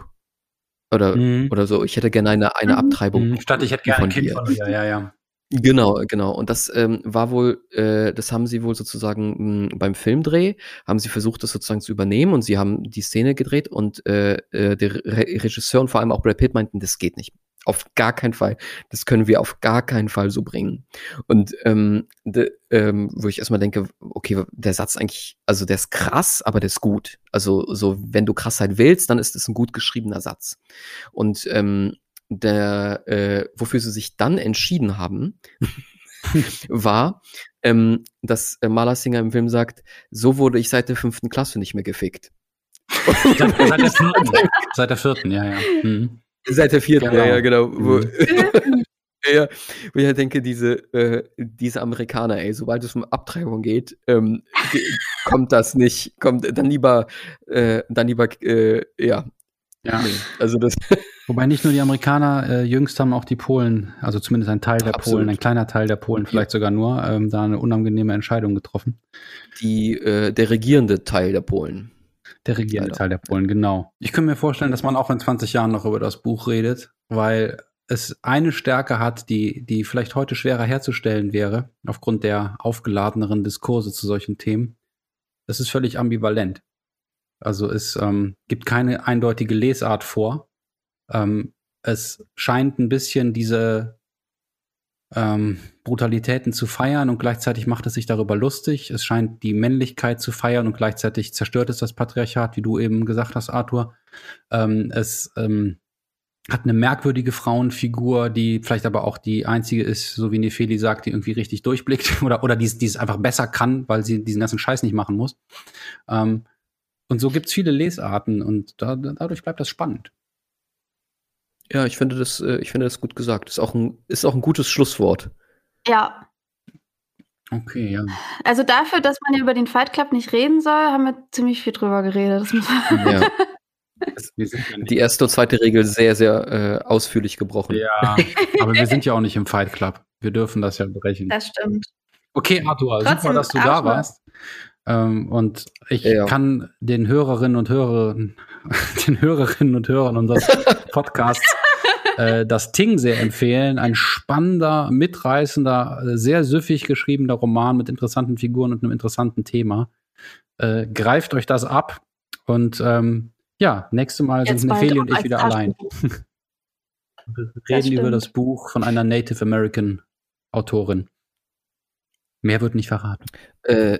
Oder, mhm. oder so, ich hätte gerne eine, eine mhm. Abtreibung. Mhm. Statt ich hätte gerne ein Kind dir. von dir, ja, ja. Genau, genau. Und das ähm, war wohl, äh, das haben sie wohl sozusagen mh, hm, beim Filmdreh, haben sie versucht, das sozusagen zu übernehmen und sie haben die Szene gedreht und äh, äh, der Re Regisseur und vor allem auch Brad Pitt meinten, das geht nicht. Auf gar keinen Fall. Das können wir auf gar keinen Fall so bringen. Und ähm, de, ähm, wo ich erstmal denke, okay, der Satz eigentlich, also der ist krass, aber der ist gut. Also so, wenn du Krassheit willst, dann ist es ein gut geschriebener Satz. Und ähm, der, äh, wofür sie sich dann entschieden haben, [laughs] war, ähm, dass äh, Malersinger im Film sagt, so wurde ich seit der fünften Klasse nicht mehr gefickt. seit, der [laughs] vierten, seit der vierten, ja, ja. Mhm. Seit der vierten, genau. ja, ja, genau. Wo, mhm. [laughs] ja, wo ich halt denke, diese, äh, diese Amerikaner, ey, sobald es um Abtreibung geht, ähm, kommt das nicht, kommt dann lieber, äh, dann lieber, äh, ja. Ja. Nee, also das. [laughs] Wobei nicht nur die Amerikaner, äh, jüngst haben auch die Polen, also zumindest ein Teil der Absolut. Polen, ein kleiner Teil der Polen, vielleicht ja. sogar nur, ähm, da eine unangenehme Entscheidung getroffen. Die, äh, der regierende Teil der Polen. Der regierende Teil der Polen, genau. Ich könnte mir vorstellen, dass man auch in 20 Jahren noch über das Buch redet, weil es eine Stärke hat, die, die vielleicht heute schwerer herzustellen wäre, aufgrund der aufgeladeneren Diskurse zu solchen Themen. Es ist völlig ambivalent. Also es ähm, gibt keine eindeutige Lesart vor. Ähm, es scheint ein bisschen diese ähm, Brutalitäten zu feiern und gleichzeitig macht es sich darüber lustig. Es scheint die Männlichkeit zu feiern und gleichzeitig zerstört es das Patriarchat, wie du eben gesagt hast, Arthur. Ähm, es ähm, hat eine merkwürdige Frauenfigur, die vielleicht aber auch die einzige ist, so wie Nefeli sagt, die irgendwie richtig durchblickt [laughs] oder, oder die, es einfach besser kann, weil sie diesen ganzen Scheiß nicht machen muss. Ähm, und so gibt's viele Lesarten und da, dadurch bleibt das spannend. Ja, ich finde das, äh, ich finde das gut gesagt. Ist auch ein, ist auch ein gutes Schlusswort. Ja. Okay, ja. Also dafür, dass man über den Fight Club nicht reden soll, haben wir ziemlich viel drüber geredet. Das muss ja. [laughs] Die erste und zweite Regel sehr, sehr äh, ausführlich gebrochen. Ja, aber wir sind ja auch nicht im Fight Club. Wir dürfen das ja brechen. Das stimmt. Okay, Arthur, Trotzdem, super, dass du da warst. Ähm, und ich ja. kann den Hörerinnen und Hörern, [laughs] den Hörerinnen und Hörern unseres [laughs] Podcasts äh, das Ting sehr empfehlen. Ein spannender, mitreißender, äh, sehr süffig geschriebener Roman mit interessanten Figuren und einem interessanten Thema. Äh, greift euch das ab und ähm, ja, nächstes Mal Jetzt sind Nefeli und ich wieder allein. Wir [laughs] reden über das Buch von einer Native American Autorin. Mehr wird nicht verraten. Äh,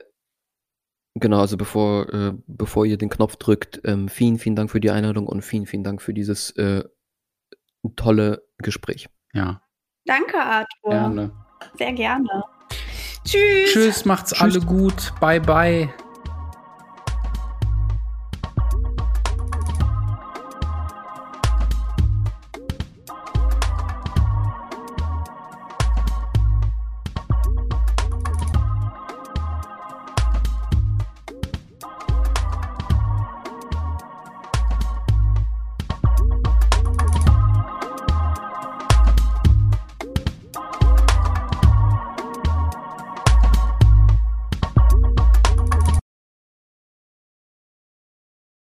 Genau, also bevor, äh, bevor ihr den Knopf drückt, ähm, vielen, vielen Dank für die Einladung und vielen, vielen Dank für dieses äh, tolle Gespräch. Ja. Danke, Arthur. Gerne. Sehr gerne. Tschüss. Tschüss, macht's Tschüss. alle gut. Bye, bye.